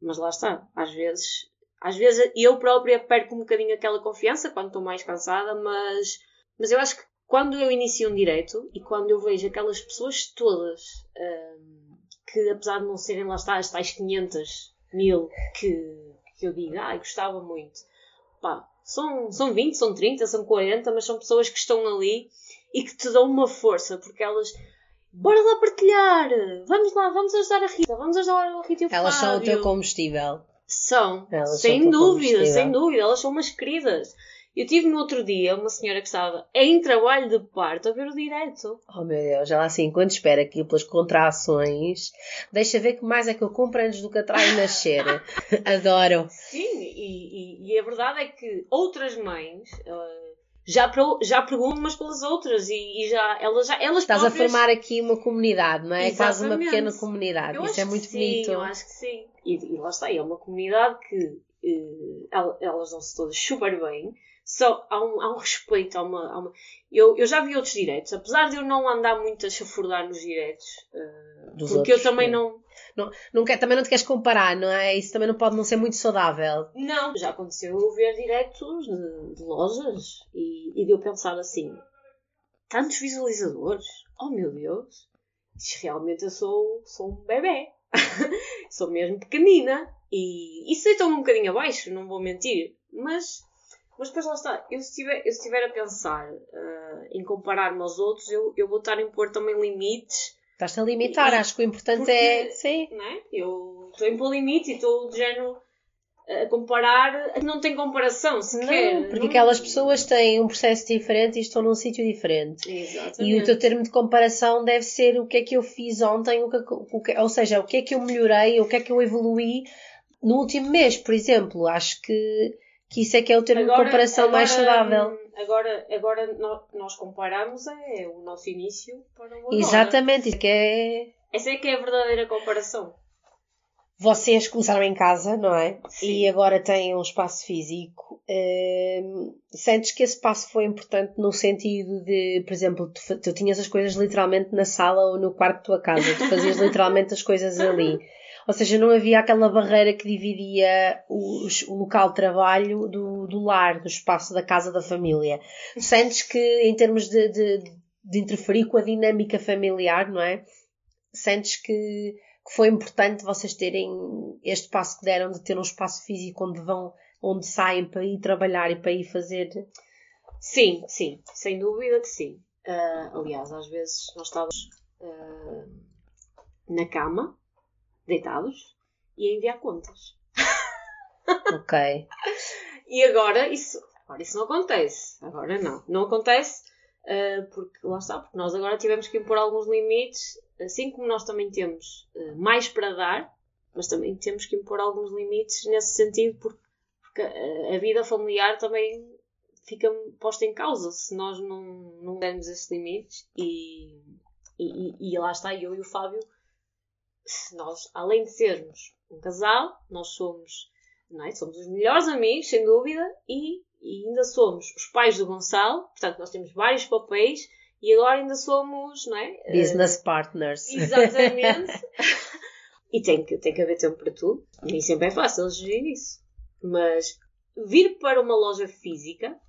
Mas lá está. Às vezes, às vezes eu própria perco um bocadinho aquela confiança quando estou mais cansada, mas, mas eu acho que quando eu inicio um direito e quando eu vejo aquelas pessoas todas ahm, que apesar de não serem lá está as tais 500 mil que, que eu digo, ai, gostava muito. Pá, são, são 20, são 30, são 40, mas são pessoas que estão ali e que te dão uma força, porque elas. Bora lá partilhar! Vamos lá, vamos ajudar a Rita, vamos ajudar a Rita e o Elas são o Fábio. teu combustível. São, Elas são sem o teu dúvida, sem dúvida, elas são umas queridas. Eu tive no outro dia uma senhora que estava em trabalho de parto a ver o direto. Oh meu Deus, ela assim, quando espera aqui pelas contrações, deixa ver que mais é que eu compro antes do que atrai nascer. Adoro. Sim, e, e- e a verdade é que outras mães eh, já, já perguntam umas pelas outras e, e já, elas, já, elas Estás a próprias- formar aqui uma comunidade, não é? Quase uma pequena comunidade. Eu Isso é muito sim, bonito. Eu acho que sim. E, e lá está, é uma comunidade que el- elas dão-se todas super bem. Só há um, há um respeito, há uma. há uma- Eu, eu já vi outros diretos, apesar de eu não andar muito a chafurdar nos diretos, Dos porque outros, eu também não. Não, não quer, também não te queres comparar, não é? Isso também não pode não ser muito saudável. Não, já aconteceu eu ver diretos de, de lojas e, e de eu pensar assim: tantos visualizadores, oh meu Deus, realmente eu sou, sou um bebê, sou mesmo pequenina e isso deitou-me um bocadinho abaixo, não vou mentir, mas, mas depois lá está. Eu se estiver, eu estiver a pensar ah, em comparar-me aos outros, eu, eu vou estar a impor também limites Estás-te a limitar, E- acho que o importante porque- é. Sim. não é? Eu estou a impor limites e estou de género a comparar, não tem comparação sequer. Não, porque Não- aquelas pessoas têm um processo diferente e estão num sítio diferente. Exatamente. E o teu termo de comparação deve ser o que é que eu fiz ontem, o é que- o que- ou seja, o que é que eu melhorei, o que é que eu evoluí no último mês, por exemplo. Acho que, que isso é que é o termo de comparação mais saudável. hum, Agora, agora nó- nós comparamos é o nosso início para o agora. Exatamente, isso que é. Essa é que é a verdadeira comparação. Vocês começaram em casa, não é? Sim. E agora têm um espaço físico. Hum, sentes que esse espaço foi importante no sentido de, por exemplo, tu, tu tinhas as coisas literalmente na sala ou no quarto da tua casa, tu fazias literalmente as coisas ali. Ou seja, não havia aquela barreira que dividia os- o local de trabalho do, do lar, do espaço da casa da família. Sentes que, em termos de, de, de interferir com a dinâmica familiar, não é? Sentes que, que foi importante vocês terem este passo que deram de ter um espaço físico onde vão, onde saem para ir trabalhar e para ir fazer. Sim, sim, sem dúvida que sim. Ah, aliás, às vezes nós estávamos ah, na cama, deitados, e a enviar contas. Ok. E agora isso, agora isso não acontece. Agora não. Não acontece ah, porque lá está, porque nós agora tivemos que impor alguns limites, assim como nós também temos ah, mais para dar, mas também temos que impor alguns limites nesse sentido, porque, porque a, a vida familiar também fica posta em causa se nós não, não dermos esses limites e, e- e lá está eu e o Fábio se nós, além de sermos um casal, nós somos não é? Somos os melhores amigos, sem dúvida, e, e ainda somos os pais do Gonçalo, portanto, nós temos vários papéis e agora ainda somos, não é? Business uh, partners. Exatamente. e tem que, tem que haver tempo para tudo. Nem sempre é fácil gerir isso. Mas vir para uma loja física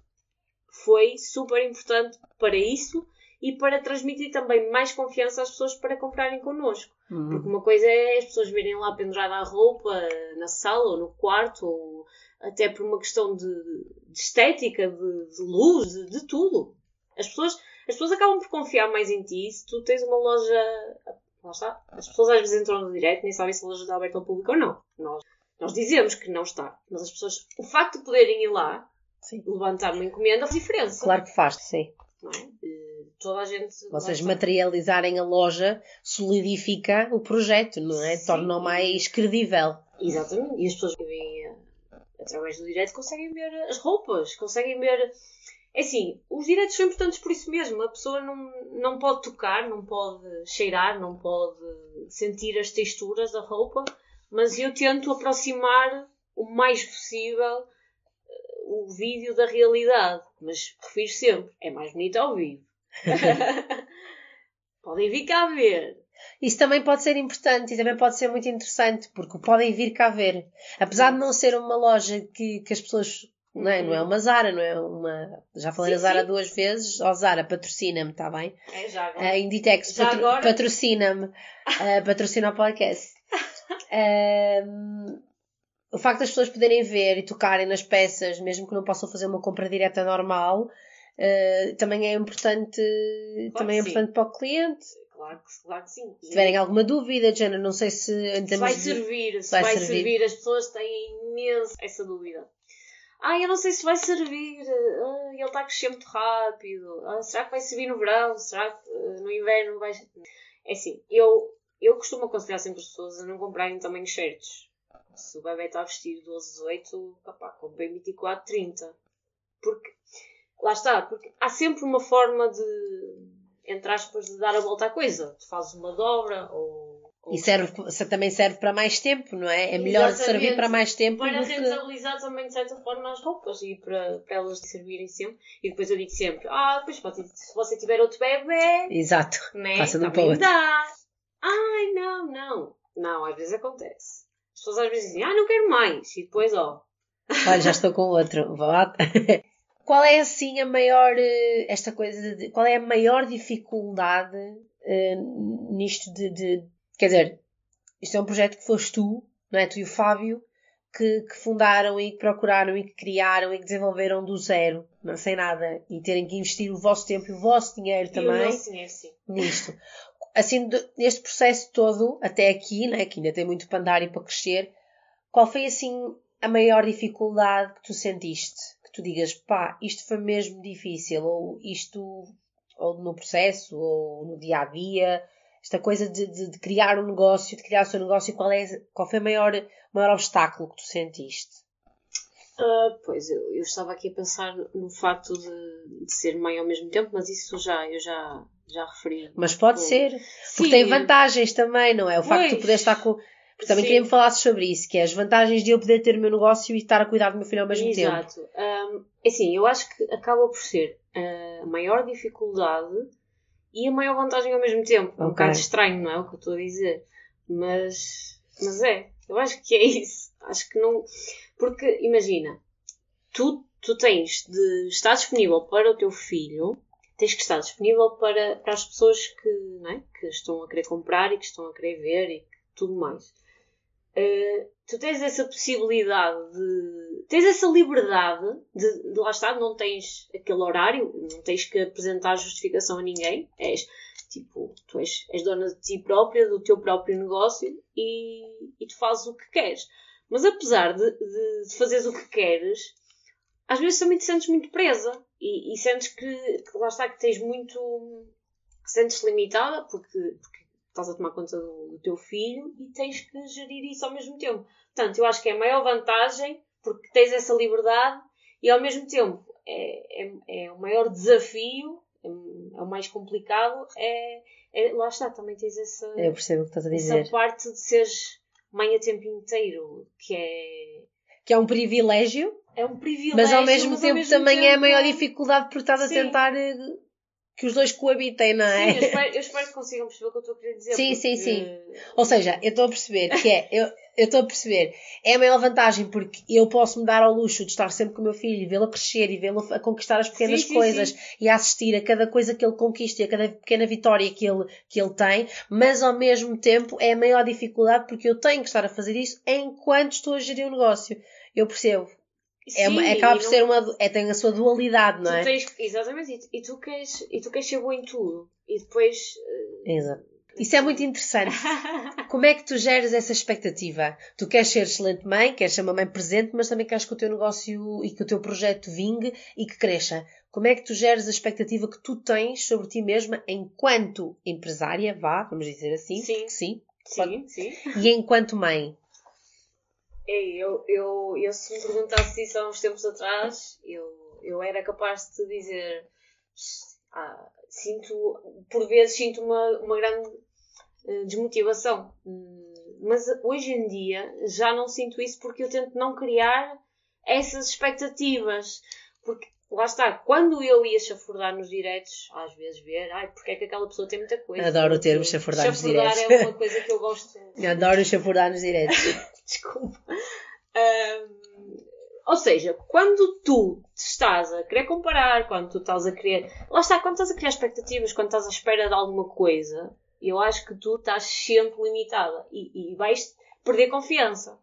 foi super importante para isso e para transmitir também mais confiança às pessoas para comprarem connosco. Uhum. Porque uma coisa é as pessoas virem lá pendurada a roupa na sala ou no quarto, ou até por uma questão de, de estética, de, de luz, de, de, tudo. As pessoas, as pessoas acabam por confiar mais em ti se tu tens uma loja. Lá está. As pessoas às vezes entram no direto e nem sabem se a loja está aberta ao público ou não. Nós, nós dizemos que não está. Mas as pessoas, o facto de poderem ir lá, sim. levantar uma encomenda, faz diferença. Claro que faz, sim. Não é? Toda a gente. Vocês materializarem a loja solidifica o projeto, não é? Torna-o mais credível. Exatamente. E as pessoas que vêm através do direto conseguem ver as roupas, conseguem ver. É assim, os direitos são importantes por isso mesmo. A pessoa não, não pode tocar, não pode cheirar, não pode sentir as texturas da roupa, mas eu tento aproximar o mais possível eh, o vídeo da realidade. Mas refiro sempre, é mais bonito ao vivo. podem vir cá ver. Isso também pode ser importante e também pode ser muito interessante, porque podem vir cá ver. Apesar de não ser uma loja que, que as pessoas. Não é, não é uma Zara, não é uma. Já falei sim, Zara sim. duas vezes. Ó oh, Zara, patrocina-me, está bem? É, já agora. A Inditex patro, patrocina-me. uh, patrocina o podcast. Uh, o facto das pessoas poderem ver e tocarem nas peças, mesmo que não possam fazer uma compra direta normal, uh, também é importante, claro também é importante para o cliente. Claro que, claro que sim. Se tiverem alguma dúvida, Jana, não sei se. Se vai servir, se vai, vai servir. servir. As pessoas têm imenso essa dúvida. Ah, eu não sei se vai servir. Ah, ele está a crescer muito rápido. Ah, será que vai servir no verão? Será que uh, no inverno vai. É assim, eu, eu costumo aconselhar sempre as pessoas a não comprarem tamanhos certos. Se o bebê está a vestir 12, 18, papá, comprei 24, 30. Porque lá está, porque há sempre uma forma de, entre aspas, de dar a volta à coisa. Tu fazes uma dobra ou. ou e serve, também serve para mais tempo, não é? É melhor Exatamente. servir para mais tempo. Para rentabilizar que... também, de certa forma, as roupas e para, para elas servirem sempre. E depois eu digo sempre: ah, depois se você tiver outro bebê. Exato. Né, Passa do também dá. Ai, não, não. Não, às vezes acontece. As pessoas às vezes dizem: ah, não quero mais. E depois, ó. Olha, já estou com outro. Vá. Qual é assim a maior eh, esta coisa de, qual é a maior dificuldade uh, nisto de, de, quer dizer isto é um projeto que foste tu não é? Tu e o Fábio que, que, fundaram e que procuraram e que criaram e que desenvolveram do zero não sem nada e terem que investir o vosso tempo e o vosso dinheiro também o nosso dinheiro, sim. nisto. Assim neste processo todo até aqui né que ainda tem muito para andar e para crescer qual foi assim a maior dificuldade que tu sentiste tu digas, pá, isto foi mesmo difícil, ou isto, ou no processo, ou no dia a dia, esta coisa de, de, de criar um negócio, de criar o seu negócio, qual, é, qual foi o maior, maior obstáculo que tu sentiste? Uh, pois, eu, eu, estava aqui a pensar no facto de, de, ser mãe ao mesmo tempo, mas isso já, eu já, já referi. Mas pode ser, porque Sim. tem vantagens também, não é? O facto de tu poder estar com também Sim. queria me falar sobre isso, que é as vantagens de eu poder ter o meu negócio e estar a cuidar do meu filho ao mesmo Exato. tempo. Exato. Um, assim, eu acho que acaba por ser a maior dificuldade e a maior vantagem ao mesmo tempo. É um bocado estranho, não é o que eu estou a dizer? Mas, mas é, eu acho que é isso. Acho que não. Porque, imagina, tu, tu tens de estar disponível para o teu filho, tens que estar disponível para, para as pessoas que, não é? que estão a querer comprar e que estão a querer ver e tudo mais. Uh, tu tens essa possibilidade de. tens essa liberdade de, de lá estar, não tens aquele horário, não tens que apresentar justificação a ninguém. És tipo, tu és, és dona de ti própria, do teu próprio negócio e, e tu fazes o que queres. Mas apesar de, de, de fazeres o que queres, às vezes também te sentes muito presa e, e sentes que, que, lá está, que tens muito. que sentes limitada porque, porque estás a tomar conta do, do, teu filho e tens que gerir isso ao mesmo tempo. Portanto, eu acho que é a maior vantagem porque tens essa liberdade e ao mesmo tempo é, é, é o maior desafio, é, é, o mais complicado, é, é, lá está, também tens essa, eu percebo o que estás a dizer. essa parte de seres mãe a tempo inteiro, que é que é um privilégio. É um privilégio. Mas ao mesmo mas tempo ao mesmo também tempo... é a maior dificuldade porque estás a Sim. tentar eh, que os dois coabitem, não é? Sim, eu espero, eu espero que consigam perceber o que eu estou a querer dizer. Sim, porque- sim, sim. Ou seja, eu estou a perceber que é, eu estou a perceber, é a maior vantagem porque eu posso me dar ao luxo de estar sempre com o meu filho e vê-lo crescer e vê-lo a conquistar as pequenas Sim, coisas sim. e a assistir a cada coisa que ele conquista e a cada pequena vitória que ele, que ele tem, mas ao mesmo tempo é a maior dificuldade porque eu tenho que estar a fazer isso enquanto estou a gerir o negócio. Eu percebo. É, Sim, acaba por não- ser uma. É, tem a sua dualidade, não Tu é? tens, exatamente, e tu- e tu, queres, e tu queres ser bom em tudo. E depois. eh, Exato. Isso é muito interessante. Como é que tu geres essa expectativa? Tu queres ser excelente mãe, queres ser uma mãe presente, mas também queres que o teu negócio e que o teu projeto vingue e que cresça. Como é que tu geres a expectativa que tu tens sobre ti mesma enquanto empresária, vá, vamos dizer assim, Sim. sim, sim, sim. e enquanto mãe? Ei, eu, eu, eu se me perguntasse isso há uns tempos atrás, eu, eu era capaz de dizer. ah, sinto, por vezes sinto uma, uma grande eh, desmotivação. Hum, Mas hoje em dia já não sinto isso porque eu tento não criar essas expectativas. Porque lá está, quando eu ia chafurdar nos diretos, às vezes ver, ai, porque é que aquela pessoa tem muita coisa. Adoro o termo chafurdar nos Chafurdar diretos. é uma coisa que eu gosto. Adoro chafurdar nos diretos. Desculpa. Ahm, ou seja, quando tu estás a querer comparar, quando tu estás a querer. Lá está, quando estás a criar expectativas, quando estás à espera de alguma coisa, eu acho que tu estás sempre limitada e, e vais perder confiança.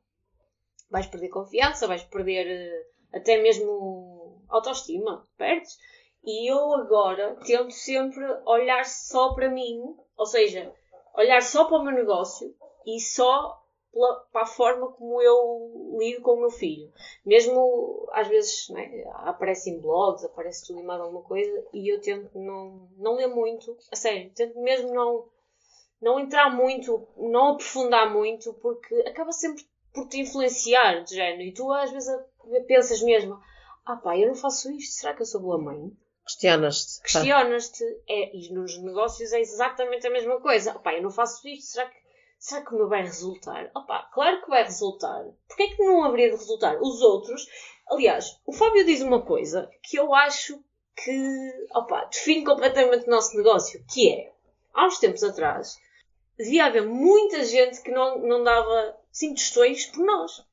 Vais perder confiança, vais perder eh, até mesmo autoestima, perdes. E eu agora tento sempre olhar só para mim, ou seja, olhar só para o meu negócio e só pela- para a forma como eu lido com o meu filho. Mesmo às vezes né, aparece em blogs, aparece tudo e mais alguma coisa, e eu tento não, não ler muito, a sério, tento mesmo não, não entrar muito, não aprofundar muito, porque acaba sempre por te influenciar, de género, e tu às vezes pensas mesmo, ah pá, eu não faço isto, será que eu sou boa mãe? Questionas-te. questionas-te, é, e nos negócios é exatamente a mesma coisa. Opá, eu não faço isto, será que, será que o meu vai resultar? Opá, claro que vai resultar. Porquê é que não haveria de resultar? Os outros, aliás, o Fábio diz uma coisa que eu acho que, opá, define completamente o nosso negócio, que é, há uns tempos atrás, devia haver muita gente que não, não dava 5 tostões por nós.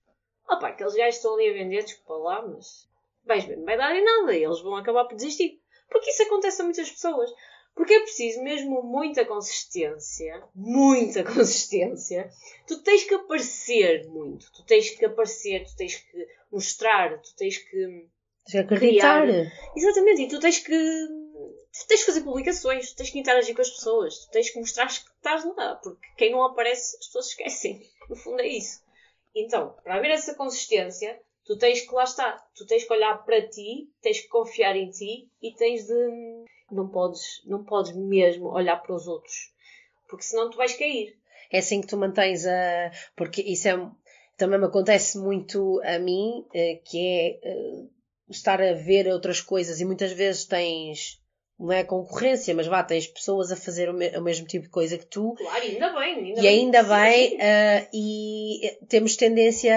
Opá, aqueles gajos estão ali a vender, desculpa lá, mas vais ver, não vai dar em nada, e eles vão acabar por desistir. Porque isso acontece a muitas pessoas. Porque é preciso mesmo muita consistência, muita consistência. Tu tens que aparecer muito, tu tens que aparecer, tu tens que mostrar, tu tens que. Tens acreditar. Exatamente, e tu tens que. Tu tens que fazer publicações, tu tens que interagir com as pessoas, tu tens que mostrar que estás lá, porque quem não aparece, as pessoas esquecem. No fundo é isso. Então, para haver essa consistência, tu tens que lá estar, tu tens que olhar para ti, tens que confiar em ti e tens de. Não podes, não podes mesmo olhar para os outros, porque senão tu vais cair. É assim que tu mantens a. Porque isso é. Também me acontece muito a mim, eh, que é eh, estar a ver outras coisas e muitas vezes tens. Não é concorrência, mas vá, tens pessoas a fazer o, me- o mesmo tipo de coisa que tu Claro, ainda bem, ainda e bem. ainda bem, eh, e temos tendência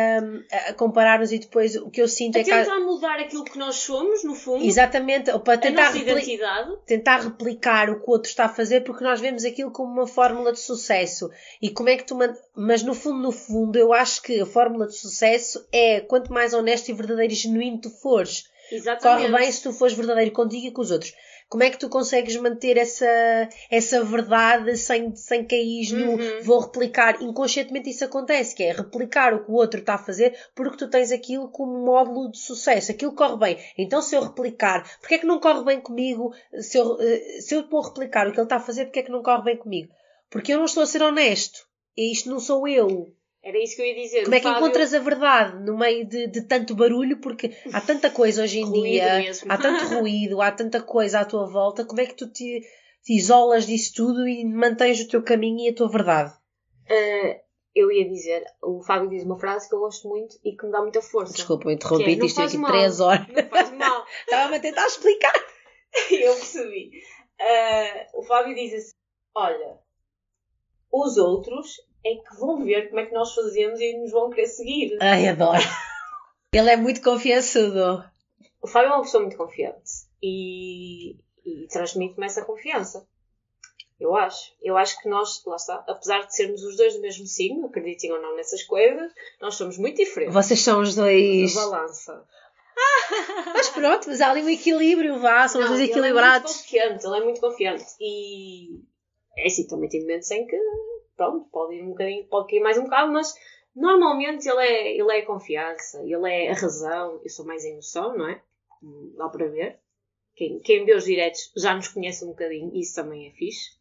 a, a comparar-nos e depois o que eu sinto A é que. tentar há- mudar aquilo que nós somos, no fundo, Exatamente, ou para a tentar repli- identidade. tentar replicar o que o outro está a fazer porque nós vemos aquilo como uma fórmula de sucesso. E como é que tu. Mas no fundo, no fundo, eu acho que a fórmula de sucesso é quanto mais honesto e verdadeiro e genuíno tu fores. Exatamente. Corre bem se tu fores verdadeiro contigo e com os outros. Como é que tu consegues manter essa, essa verdade sem, sem cair no Uhum. vou replicar? Inconscientemente isso acontece, que é replicar o que o outro está a fazer porque tu tens aquilo como módulo de sucesso. Aquilo corre bem. Então se eu replicar, porque é que não corre bem comigo? Se eu, eh, se eu vou replicar o que ele está a fazer, porque é que não corre bem comigo? Porque eu não estou a ser honesto. E isto não sou eu. Era isso que eu ia dizer. Como é que Fábio- encontras a verdade no meio de, de tanto barulho? Porque há tanta coisa hoje em dia, mesmo. há tanto ruído, há tanta coisa à tua volta. Como é que tu te, te isolas disso tudo e mantens o teu caminho e a tua verdade? Ah, eu ia dizer, o Fábio diz uma frase que eu gosto muito e que me dá muita força. Desculpa, eu Que interrompi é, isto faz aqui mal. três horas. Não faz mal. Estava-me a tentar explicar. eu percebi. Ah, o Fábio diz assim: Olha, os outros é que vão ver como é que nós fazemos e nos vão querer seguir. Ai, adoro. Ele é muito confiançudo. O Fábio é uma pessoa muito confiante e, e transmite-me essa confiança. Eu acho. Eu acho que nós, lá está, apesar de sermos os dois do mesmo signo, acreditem ou não nessas coisas, nós somos muito diferentes. Vocês são os dois. Balança. mas pronto, mas há ali um equilíbrio, vá, são os dois equilibrados. Ele é muito confiante, ele é muito confiante. E é assim, também tem momentos em que, pronto, pode ir um bocadinho, pode cair mais um bocado, mas normalmente ele é, ele é a confiança, ele é a razão, eu sou mais a emoção, não é? Dá para ver. Quem, quem vê os diretos já nos conhece um bocadinho, isso também é fixe.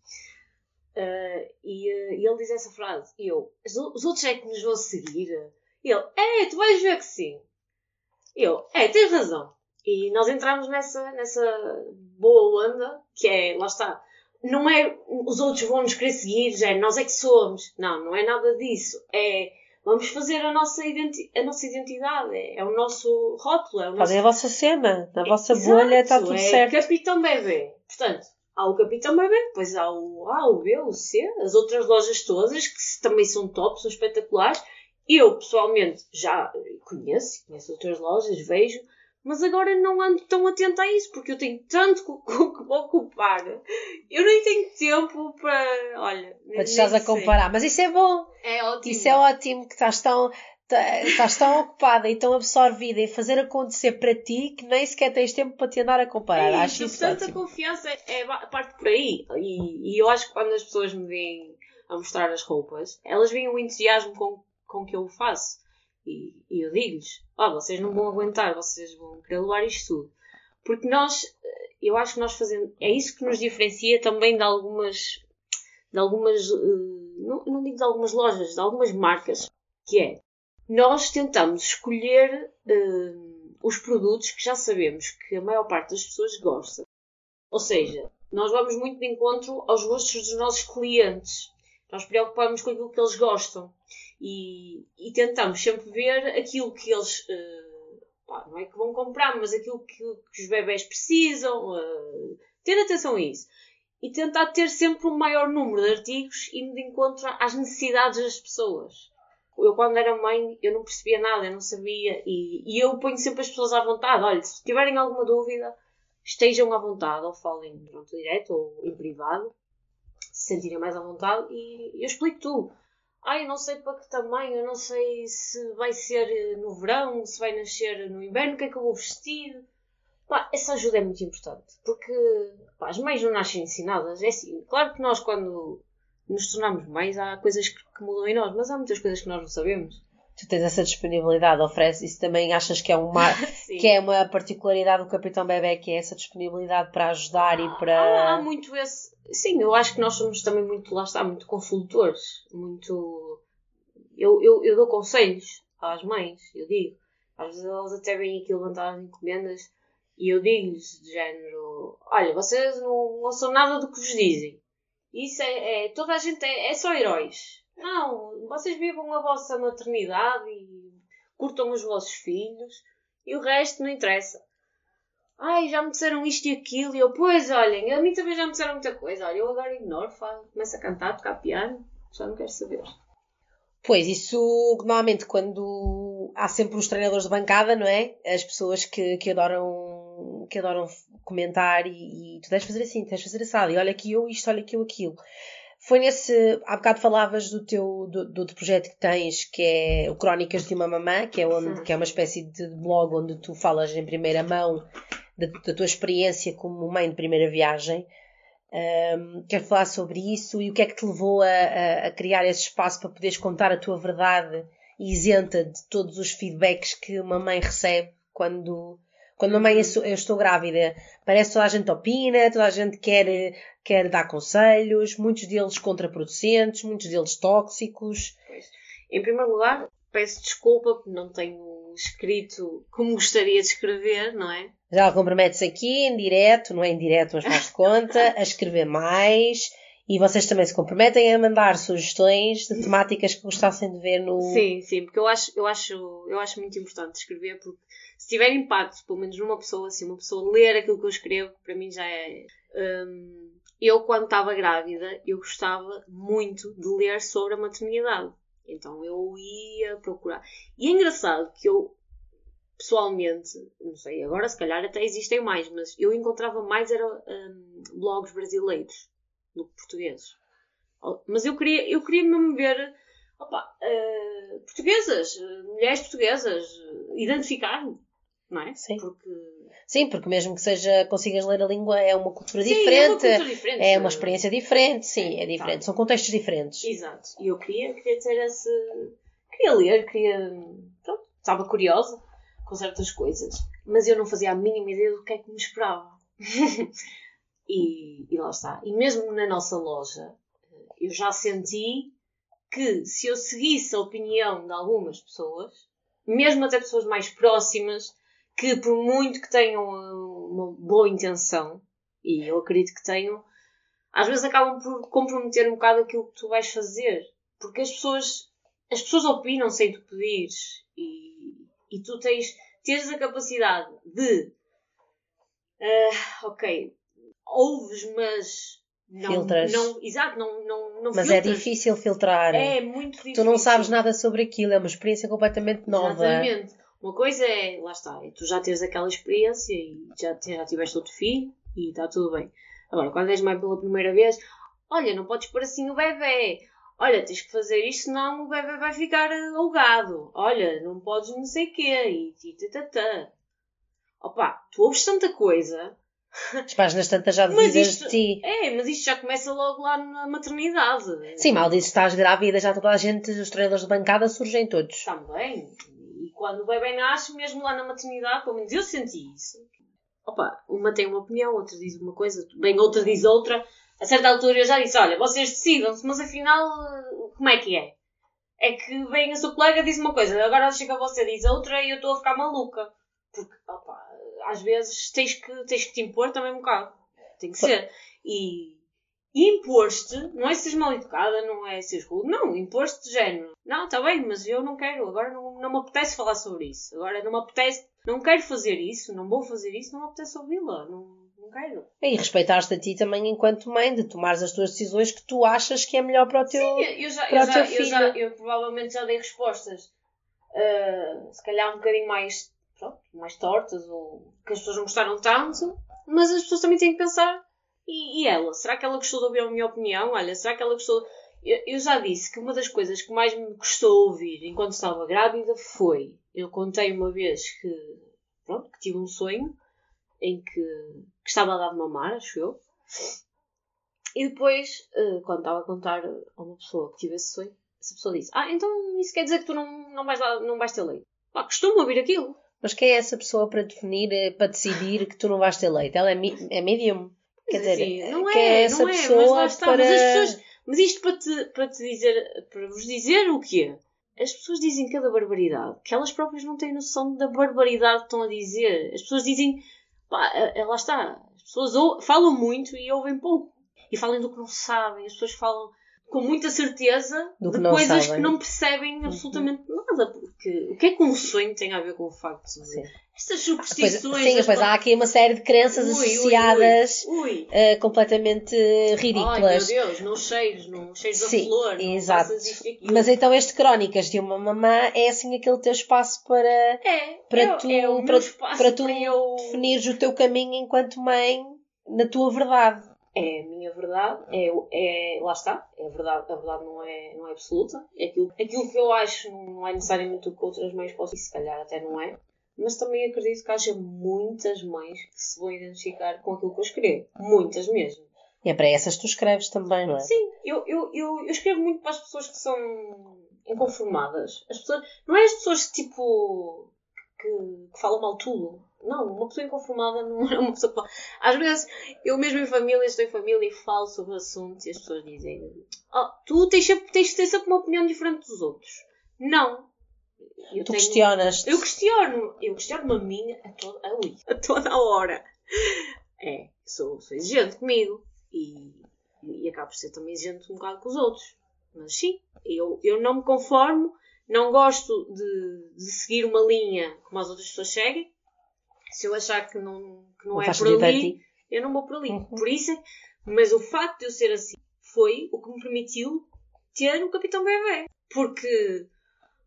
Uh, e, uh, e, ele diz essa frase, e eu, os outros é que nos vão seguir? E ele, é, tu vais ver que sim. E eu, é, tens razão. E nós entramos nessa, nessa boa onda, que é, lá está, não é os outros vão nos querer seguir, já é nós é que somos. Não, não é nada disso. É vamos fazer a nossa, identi a nossa identidade, é, é, o nosso rótulo. É o nosso... Fazem a vossa cena, na vossa Exato, bolha está tudo é certo. Capitão Bebê. Portanto, há o Capitão Bebê, depois há o A, o B, o C, as outras lojas todas, que também são top, são espetaculares. Eu, pessoalmente, já conheço, conheço outras lojas, vejo, mas agora não ando tão atenta a isso, porque eu tenho tanto que vou ocupar. Eu nem tenho tempo para. Olha. Para te estás a comparar. Mas isso é bom. É ótimo. Isso é ótimo que estás tão. Estás tão ocupada e tão absorvida em fazer acontecer para ti que nem sequer tens tempo para te andar a comparar. É acho isso portanto, ótimo. a confiança é, parte por aí. E, e eu acho que quando as pessoas me veem a mostrar as roupas, elas veem o entusiasmo com, com que eu faço. E, e eu digo-lhes: oh, vocês não vão aguentar, vocês vão querer levar isto tudo. Porque nós, eh, eu acho que nós fazemos, é isso que nos diferencia também de algumas, de algumas, eh, não, não digo de algumas lojas, de algumas marcas, que é, nós tentamos escolher uh, os produtos que já sabemos que a maior parte das pessoas gosta. Ou seja, nós vamos muito de encontro aos gostos dos nossos clientes. Nós preocupamos com aquilo que eles gostam e, e tentamos sempre ver aquilo que eles, uh, pá, não é que vão comprar, mas aquilo que, que os bebés precisam, uh, ter atenção a isso. E tentar ter sempre um maior número de artigos indo de encontro às necessidades das pessoas. Eu, quando era mãe, eu não percebia nada, eu não sabia, e, e eu ponho sempre as pessoas à vontade. Olha, se tiverem alguma dúvida, estejam à vontade, ou falem durante o direto ou em privado, se sentirem mais à vontade e eu explico tudo. Ai, não sei para que tamanho, eu não sei se vai ser eh, no verão, se vai nascer no inverno, o que é que eu vou vestir. Pá, essa ajuda é muito importante, porque pá, as mães não nascem ensinadas. É assim, claro que nós quando nos tornamos mães há coisas que mudam em nós, mas há muitas coisas que nós não sabemos tu tens essa disponibilidade, oferece isso também achas que é uma que é uma particularidade do Capitão Bebé que é essa disponibilidade para ajudar e para há, há, muito esse sim eu acho que nós somos também muito lá está muito consultores muito eu, eu, eu dou conselhos às mães eu digo às vezes elas até vêm aqui levantar as encomendas e eu digo-lhes de género olha vocês não, não são nada do que vos dizem. Isso é, é toda a gente é, é só heróis não, vocês vivam a vossa maternidade e curtam os vossos filhos e o resto não interessa. Ai, já me disseram isto e aquilo. E eu, pois, olhem, a mim também já me disseram muita coisa. Olha, eu agora ignoro, falo, começo a cantar, tocar piano, já não quero saber. Pois, isso normalmente quando há sempre os treinadores de bancada, não é? As pessoas que, que adoram que adoram comentar e, e tu deves fazer assim, tens de fazer assado, e olha aqui eu isto, olha aqui eu aquilo. Foi nesse. Há bocado falavas do teu do, do, do, projeto que tens, que é o Crónicas de uma Mamã, que é, onde, que é uma espécie de blog onde tu falas em primeira mão da, da tua experiência como mãe de primeira viagem. Um, quero falar sobre isso e o que é que te levou a, a, a, criar esse espaço para poderes contar a tua verdade isenta de todos os feedbacks que uma mãe recebe quando, quando a mãe eu estou grávida, parece que toda a gente opina, toda a gente quer, quer dar conselhos, muitos deles contraproducentes, muitos deles tóxicos. Pois. Em primeiro lugar, peço desculpa porque não tenho escrito como gostaria de escrever, não é? Já compromete-se aqui, em direto, não é em direto, mas faz conta, a escrever mais. E vocês também se comprometem a mandar sugestões de temáticas que gostassem de ver no. Sim, sim, porque eu acho, eu acho, eu acho muito importante escrever, porque se tiver impacto, pelo menos numa pessoa, se uma pessoa ler aquilo que eu escrevo, para mim já é. Um, eu, quando estava grávida, eu gostava muito de ler sobre a maternidade. Então eu ia procurar. E é engraçado que eu, pessoalmente, não sei, agora se calhar até existem mais, mas eu encontrava mais era um, blogs brasileiros do que portugueses. Mas eu queria, eu queria mesmo ver opa, uh, portuguesas, mulheres portuguesas, identificar-me, não é? Sim. Porque... Sim, porque mesmo que seja, consigas ler a língua, é uma cultura sim, diferente. É uma, cultura diferente. é uma experiência diferente, sim, é diferente. Tá. São contextos diferentes. Exato. E eu queria, queria ter esse. Queria ler, queria. Pronto, estava curiosa com certas coisas. Mas eu não fazia a mínima ideia do que é que me esperava. e, e lá está. E mesmo na nossa loja, eu já senti que se eu seguisse a opinião de algumas pessoas, mesmo até pessoas mais próximas, que por muito que tenham uma boa intenção, e eu acredito que tenham, às vezes acabam por comprometer um bocado aquilo que tu vais fazer. Porque as pessoas, as pessoas opinam sem tu pedires e, e tu tens, tens a capacidade de, uh, ok, ouves, mas não, filtras. Não, exato, não, não, não Mas é filtras. é difícil filtrar. É muito difícil. Tu não sabes nada sobre aquilo, é uma experiência completamente nova. Exatamente. Uma coisa é, lá está, é tu já tens aquela experiência e já, já tiveste outro filho e está tudo bem. Agora, quando és mãe pela primeira vez, olha, não podes pôr assim o bebê. Olha, tens que fazer isto, senão o bebê vai ficar alugado. Olha, não podes não sei o quê. E, e. Opa, tu ouves tanta coisa as páginas tantas já devidas isto, de ti. É, mas isto já começa logo lá na maternidade. Sim, mal disse, estás grávida, já toda a gente, os treinadores de bancada surgem todos. Também. E quando o bebê nasce, mesmo lá na maternidade, pelo menos eu senti isso. Opa, uma tem uma opinião, outra diz uma coisa, bem, outra diz outra. A certa altura eu já disse, olha, vocês decidam-se, mas afinal, como é que é? É que vem a sua colega diz uma coisa, agora chega você e diz outra e eu estou a ficar maluca. Porque, opa, às vezes tens que, tens que te impor também um bocado. Tem que ser. E, e impor-te, não é seres mal educada, não é seres rude, não, impor-te de género. Não, está bem, mas eu não quero, agora não, não me apetece falar sobre isso. Agora não me apetece, não quero fazer isso, não vou fazer isso, não me apetece ouvi-la. Não, não quero. E respeitar-te a ti também enquanto mãe, de tomares as tuas decisões que tu achas que é melhor para o teu Sim, eu já, eu já, eu, já, eu provavelmente já dei respostas. Uh, se calhar um bocadinho mais pronto, mais tortas ou que as pessoas não gostaram tanto, mas as pessoas também têm que pensar e, e ela? Será que ela gostou de ouvir a minha opinião? Olha, será que ela gostou. Eu, já disse que uma das coisas que mais me gostou ouvir enquanto estava grávida foi. Eu contei uma vez que, pronto, que tive um sonho em que, que estava a dar de mamar, acho eu. E depois, eh, quando estava a contar a uma pessoa que tive esse sonho, essa pessoa disse: Ah, então isso quer dizer que tu não, não, vais, dar, não vais ter leite? Pá, costumo ouvir aquilo. Mas quem é essa pessoa para definir, eh, para decidir que tu não vais ter leite? Ela é, é medium? Quer dizer, Sim, não é, é essa não é, pessoa mas lá está. Para... Mas, pessoas, mas isto para te, para te dizer, para vos dizer o quê? As pessoas dizem cada barbaridade, que elas próprias não têm noção da barbaridade que estão a dizer. As pessoas dizem, pá, eh, eh, lá está. As pessoas ou, falam muito e ouvem pouco. E falam do que não sabem. As pessoas falam com muita certeza de coisas sabem. que não percebem uhum. absolutamente uhum. nada. Porque o que é que um sonho tem a ver com o facto de Sim. estas superstições. Pois, sim, depois há aqui uma série de crenças ui, associadas ui, ui, uh, completamente ridículas. Ai meu Deus, não cheiros, não cheiros da flor, exato. Mas então este Crónicas de uma Mamã é assim aquele teu espaço para, é, para é, tu, é para, para, tu para eu... definires o teu caminho enquanto mãe na tua verdade é a minha verdade, é, é, lá está, é a verdade, a verdade não é, não é absoluta, é aquilo, aquilo que eu acho não é necessariamente o que outras mães possam, e se calhar até não é, mas também acredito que haja muitas mães que se vão identificar com aquilo que eu escrevo, muitas mesmo. E é para essas que tu escreves também, não é? Sim, eu, eu, eu, eu escrevo muito para as pessoas que são inconformadas, as pessoas, não é as pessoas tipo que, que falam mal tudo, não, uma pessoa inconformada não é uma pessoa que Às vezes, eu mesmo em família, estou em família e falo sobre assuntos e as pessoas dizem oh, tu tens, tens de ter sempre uma opinião diferente dos outros. Não. Eu tu tenho... questionas. Eu questiono. Eu questiono-me a mim a, to... a, ui, a toda a hora. É, sou, sou exigente comigo e, e acabo por ser também exigente um bocado com os outros. Mas sim, eu, eu não me conformo, não gosto de, de seguir uma linha como as outras pessoas seguem se eu achar que não, que não, não é por ali, eu não vou por ali. Uhum. Por isso, mas o facto de eu ser assim foi o que me permitiu ter o Capitão Bebê. Porque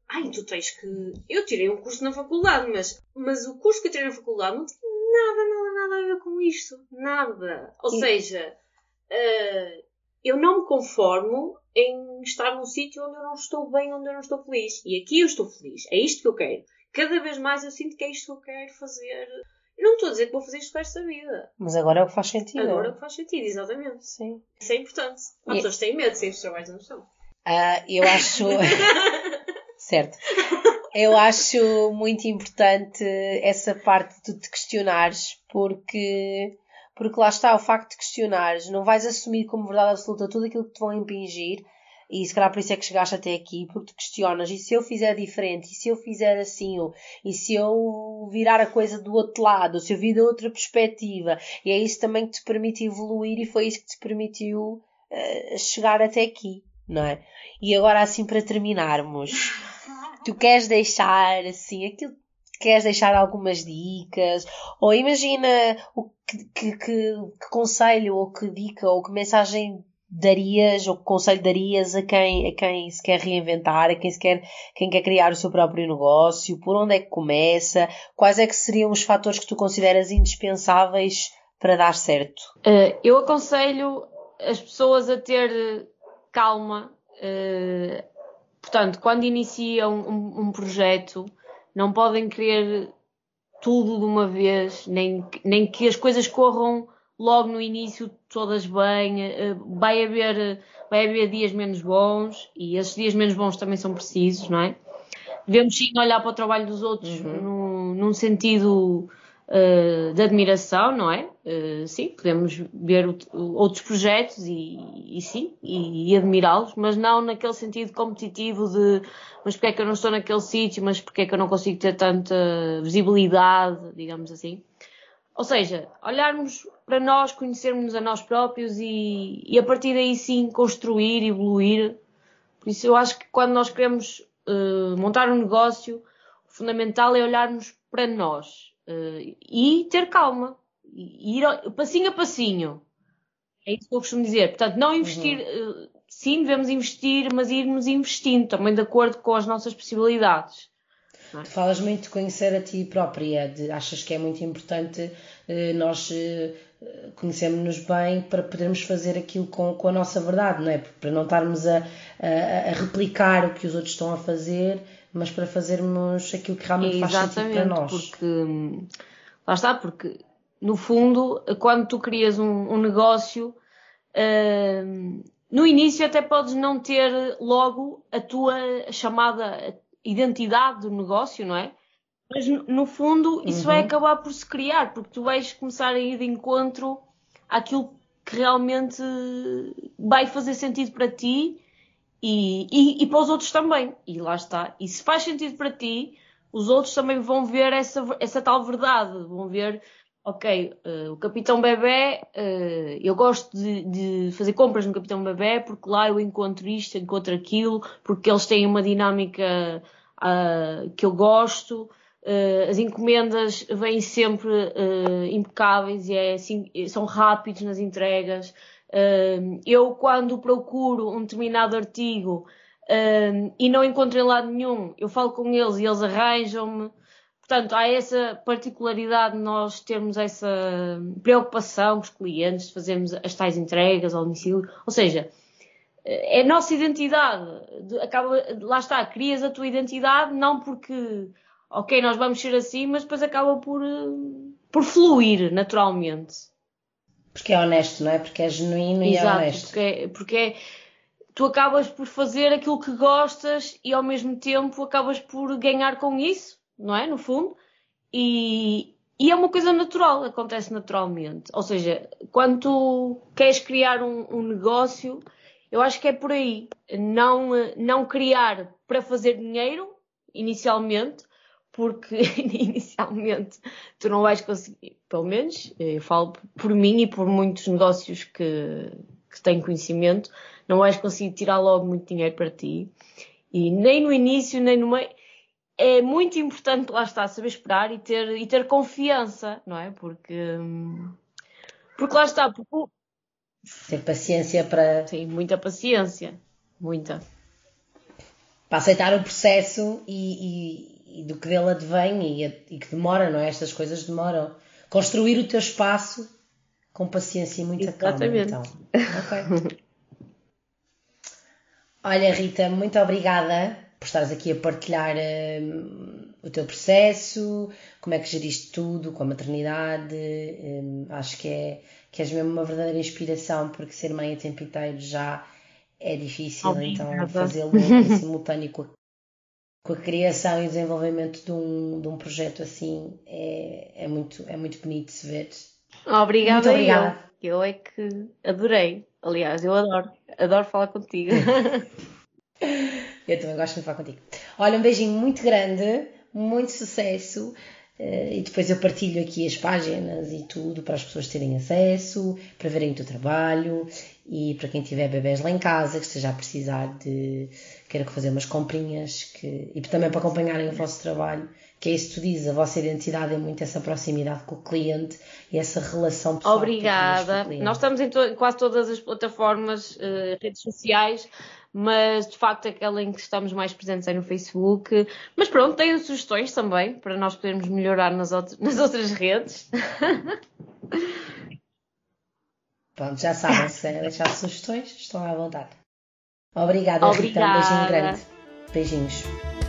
ai, tu tens que. Eu tirei um curso na faculdade, mas, mas o curso que eu tirei na faculdade não tem nada, nada, nada a ver com isto. Nada. Ou Sim. seja, uh, eu não me conformo em estar num sítio onde eu não estou bem, onde eu não estou feliz. E aqui eu estou feliz. É isto que eu quero. Cada vez mais eu sinto que é isto que eu quero fazer. Eu não estou a dizer que vou fazer isto para esta vida. Mas agora é o que faz sentido. Agora é o que faz sentido, exatamente. Sim. Isso é importante. Há e... pessoas que têm medo de sair dos trabalhos não estão. Uh, eu acho. certo. Eu acho muito importante essa parte de te questionares, porque, porque lá está o facto de questionares, não vais assumir como verdade absoluta tudo aquilo que te vão impingir, e se calhar por isso é que chegaste até aqui, porque te questionas, e se eu fizer diferente, e se eu fizer assim, e se eu virar a coisa do outro lado, se eu vir da outra perspectiva, e é isso também que te permite evoluir, e foi isso que te permitiu uh, chegar até aqui, não é? E agora assim para terminarmos tu queres deixar assim aquilo queres deixar algumas dicas ou imagina o que, que, que, que, conselho ou que dica ou que mensagem darias ou que conselho darias a quem, a quem se quer reinventar, a quem se quer, quem quer criar o seu próprio negócio, por onde é que começa, quais é que seriam os fatores que tu consideras indispensáveis para dar certo? Uh, eu aconselho as pessoas a ter calma, uh, Portanto, quando iniciam um, um, projeto, não podem querer tudo de uma vez, nem, nem que as coisas corram logo no início todas bem. Eh, vai haver, vai haver dias menos bons e esses dias menos bons também são precisos, não é? Devemos sim olhar para o trabalho dos outros uhum. num, num sentido uh, de admiração, não é? Uh, sim, podemos ver o, outros projetos e, e sim, e, e admirá-los, mas não naquele sentido competitivo de mas porque é que eu não estou naquele sítio, mas porque é que eu não consigo ter tanta visibilidade, digamos assim. Ou seja, olharmos para nós, conhecermos a nós próprios e, e a partir daí sim construir, evoluir. Por isso eu acho que quando nós queremos uh, montar um negócio, o fundamental é olharmos para nós Uh, e ter calma. E ir passinho a passinho. É isso que eu costumo dizer. Portanto, não investir. Uhum. Uh, sim, devemos investir, mas irmos investindo também de acordo com as nossas possibilidades. É? Tu falas muito de conhecer a ti própria, de, achas que é muito importante uh, nós uh, conhecermos-nos bem para podermos fazer aquilo com, com a nossa verdade, não é? Para não estarmos a, a, a replicar o que os outros estão a fazer mas para fazermos aquilo que realmente Exatamente, faz sentido para nós. Porque, lá está, porque no fundo, quando tu crias um, um negócio, uh, no início até podes não ter logo a tua chamada identidade do negócio, não é? Mas no fundo isso uhum. vai acabar por se criar, porque tu vais começar a ir de encontro àquilo que realmente vai fazer sentido para ti e, e, e, para os outros também. E lá está. E se faz sentido para ti, os outros também vão ver essa, essa tal verdade. Vão ver, ok, uh, o Capitão Bebé, uh, eu gosto de, de, fazer compras no Capitão Bebé porque lá eu encontro isto, encontro aquilo, porque eles têm uma dinâmica uh, que eu gosto. as encomendas vêm sempre impecáveis e é assim, são rápidos nas entregas eu, quando procuro um determinado artigo e não encontro em lado nenhum, eu falo com eles e eles arranjam-me. Portanto, há essa particularidade de nós termos essa preocupação com os clientes, de fazermos as tais entregas ao domicílio. Ou seja, é a nossa identidade. Acaba, lá está, crias a tua identidade, não porque, ok, nós vamos ser assim, mas depois acaba por, por fluir naturalmente. Porque é honesto, não é? Porque é genuíno e é Exato, é honesto. Porque, porque é, tu acabas por fazer aquilo que gostas e ao mesmo tempo acabas por ganhar com isso, não é? No fundo. E, e é uma coisa natural, acontece naturalmente. Ou seja, quando tu queres criar um, um negócio, eu acho que é por aí. Não, não criar para fazer dinheiro, inicialmente, porque inicialmente tu não vais conseguir, pelo menos eu falo por mim e por muitos negócios que, que tenho conhecimento, não vais conseguir tirar logo muito dinheiro para ti. E nem no início, nem no meio. É muito importante lá estar, saber esperar e ter, e ter confiança, não é? Porque, porque lá está. Porque... Ter paciência para. Sim, muita paciência. Muita. para aceitar o processo e, e, e do que dele advém e, e, que demora, não é? Estas coisas demoram. Construir o teu espaço com paciência e muita Exatamente. calma. Então. Ok. Olha, Rita, muito obrigada por estares aqui a partilhar um, o teu processo, como é que geriste tudo com a maternidade. Um, acho que, é, que és mesmo uma verdadeira inspiração, porque ser mãe a tempo inteiro já é difícil, Obrigada. então fazê-lo em simultâneo com a, com a, criação e desenvolvimento de um, de um projeto assim é, é, muito, é muito bonito de se ver. Obrigada, muito obrigada. Eu. eu é que adorei. Aliás, eu adoro, adoro falar contigo. eu também gosto de falar contigo. Olha, um beijinho muito grande, muito sucesso. Uh, e depois eu partilho aqui as páginas e tudo para as pessoas terem acesso, para verem o teu trabalho e para quem tiver bebés lá em casa, que esteja a precisar de queira fazer umas comprinhas que, e também para acompanharem o vosso trabalho, que é isso que tu dizes, a vossa identidade é muito essa proximidade com o cliente e essa relação pessoal. Obrigada. Nós estamos em to quase todas as plataformas, uh, redes sociais, mas de facto aquela em que estamos mais presentes é no Facebook. Mas pronto, tenho sugestões também para nós podermos melhorar nas, nas outras redes. Pronto, já sabem, se querem deixar sugestões, estão à vontade. Obrigada, Obrigada. Rita. Um beijinho grande. Beijinhos.